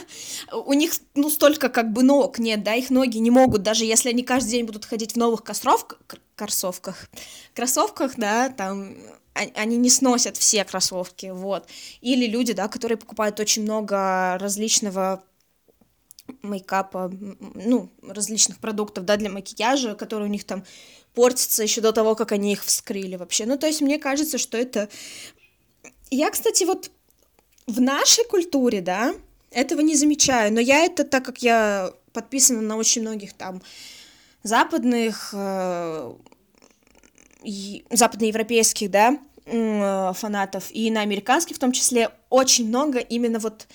Speaker 1: У них, ну, столько как бы ног нет, да, их ноги не могут, даже если они каждый день будут ходить в новых кроссовках, кроссовках, кроссовках, да, там, они не сносят все кроссовки, вот. Или люди, да, которые покупают очень много различного мейкапа, ну, различных продуктов, да, для макияжа, которые у них там портятся еще до того, как они их вскрыли вообще. Ну, то есть мне кажется, что это... Я, кстати, вот в нашей культуре, да, этого не замечаю, но я это, так как я подписана на очень многих там западных, э, западноевропейских, да, э, фанатов, и на американских в том числе, очень много именно вот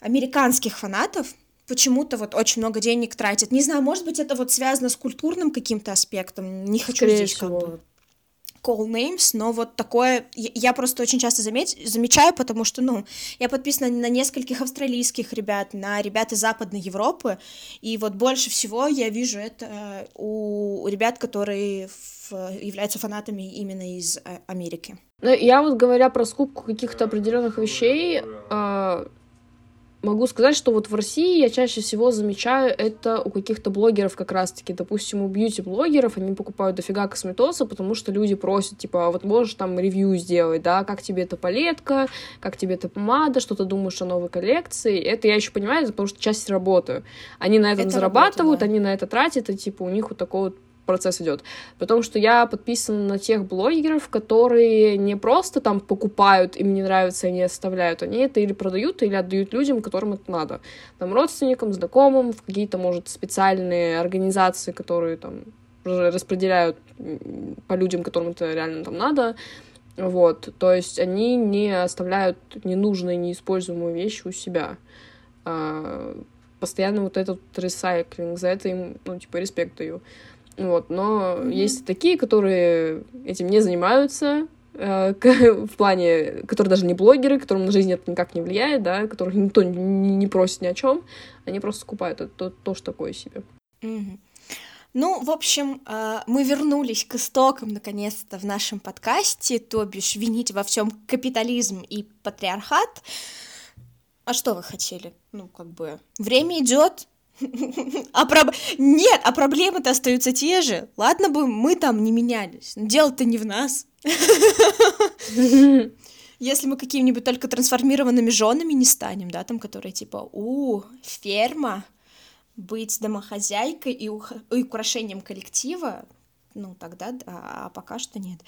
Speaker 1: американских фанатов, почему-то вот очень много денег тратят. Не знаю, может быть, это вот связано с культурным каким-то аспектом. Не хочу Скорее здесь всего. как бы call names, но вот такое я просто очень часто заметь, замечаю, потому что, ну, я подписана на нескольких австралийских ребят, на ребят из Западной Европы, и вот больше всего я вижу это у ребят, которые являются фанатами именно из э, Америки.
Speaker 2: Ну, я вот говоря про скупку каких-то определенных вещей, э, могу сказать, что вот в России я чаще всего замечаю это у каких-то блогеров как раз-таки, допустим, у бьюти-блогеров, они покупают дофига косметоса, потому что люди просят, типа, а вот можешь там ревью сделать, да, как тебе эта палетка, как тебе эта помада, что ты думаешь о новой коллекции, это я еще понимаю, потому что часть работы. Они на этом это зарабатывают, работа, да. они на это тратят, и типа у них вот такой вот процесс идет. Потому что я подписана на тех блогеров, которые не просто там покупают, им не нравится, они оставляют. Они это или продают, или отдают людям, которым это надо. Там родственникам, знакомым, в какие-то, может, специальные организации, которые там распределяют по людям, которым это реально там надо. Вот, то есть они не оставляют ненужные, неиспользуемые вещи у себя. А, постоянно вот этот ресайклинг, за это им, ну, типа, респект даю. Вот, но mm-hmm. есть такие, которые этим не занимаются, э, в плане, которые даже не блогеры, которым на жизнь это никак не влияет, да, которых никто не, не просит ни о чем, они просто скупают это то, тоже такое себе.
Speaker 1: Mm-hmm. Ну, в общем, э, мы вернулись к истокам наконец-то в нашем подкасте, то бишь винить во всем капитализм и патриархат. А что вы хотели? Ну, как бы время идет, а проб... Нет, а проблемы-то остаются те же. Ладно бы мы там не менялись. Дело-то не в нас. Если мы какими-нибудь только трансформированными женами не станем, да, там, которые типа, у, ферма, быть домохозяйкой и, ух... и украшением коллектива, ну, тогда да, а пока что нет.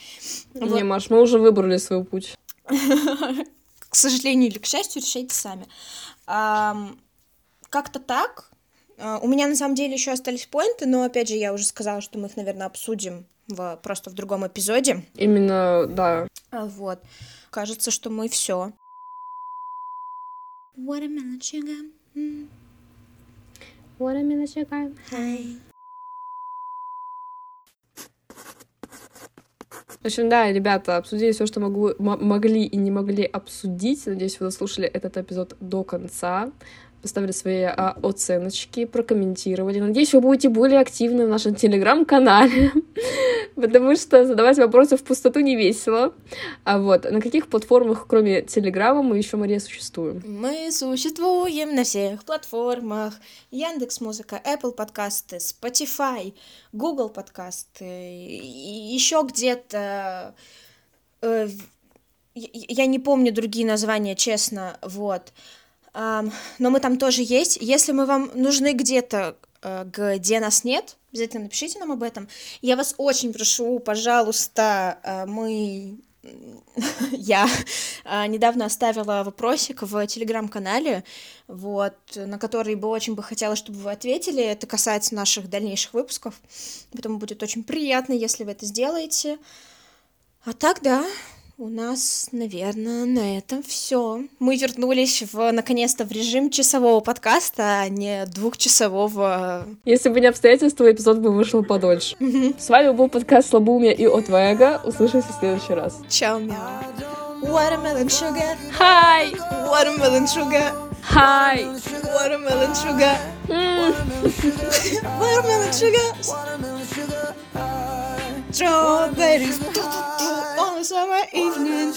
Speaker 2: Не, вот. Маш, мы уже выбрали свой путь.
Speaker 1: К сожалению или к счастью, решайте сами. Как-то так. А, у меня на самом деле еще остались поинты, но опять же я уже сказала, что мы их, наверное, обсудим в, просто в другом эпизоде.
Speaker 2: Именно, да.
Speaker 1: А, вот. Кажется, что мы все. Watermelon sugar. Mm. Watermelon sugar. Hi.
Speaker 2: В общем, да, ребята, обсудили все, что могу, могли и не могли обсудить. Надеюсь, вы дослушали этот эпизод до конца поставили свои а, оценочки, прокомментировали. Надеюсь, вы будете более активны в нашем телеграм-канале, потому что задавать вопросы в пустоту не весело. А вот, на каких платформах, кроме телеграма, мы еще, Мария, существуем?
Speaker 1: Мы существуем на всех платформах. Яндекс Музыка, Apple подкасты, Spotify, Google подкасты, еще где-то... Э, я не помню другие названия, честно, вот но мы там тоже есть. Если мы вам нужны где-то, э, где нас нет, обязательно напишите нам об этом. Я вас очень прошу, пожалуйста, э, мы я э, недавно оставила вопросик в телеграм-канале, вот, на который бы очень бы хотела, чтобы вы ответили. Это касается наших дальнейших выпусков. Поэтому будет очень приятно, если вы это сделаете. А так, да, у нас, наверное, на этом все. Мы вернулись в наконец-то в режим часового подкаста, а не двухчасового.
Speaker 2: Если бы не обстоятельства, эпизод бы вышел подольше. С вами был подкаст Слабумия и Отвега. Услышимся в следующий раз.
Speaker 1: Чао, мяу. Watermelon sugar.
Speaker 2: Hi.
Speaker 1: Watermelon sugar.
Speaker 2: Hi.
Speaker 1: Watermelon sugar. Mm. Watermelon sugar. Strawberries on a summer evening.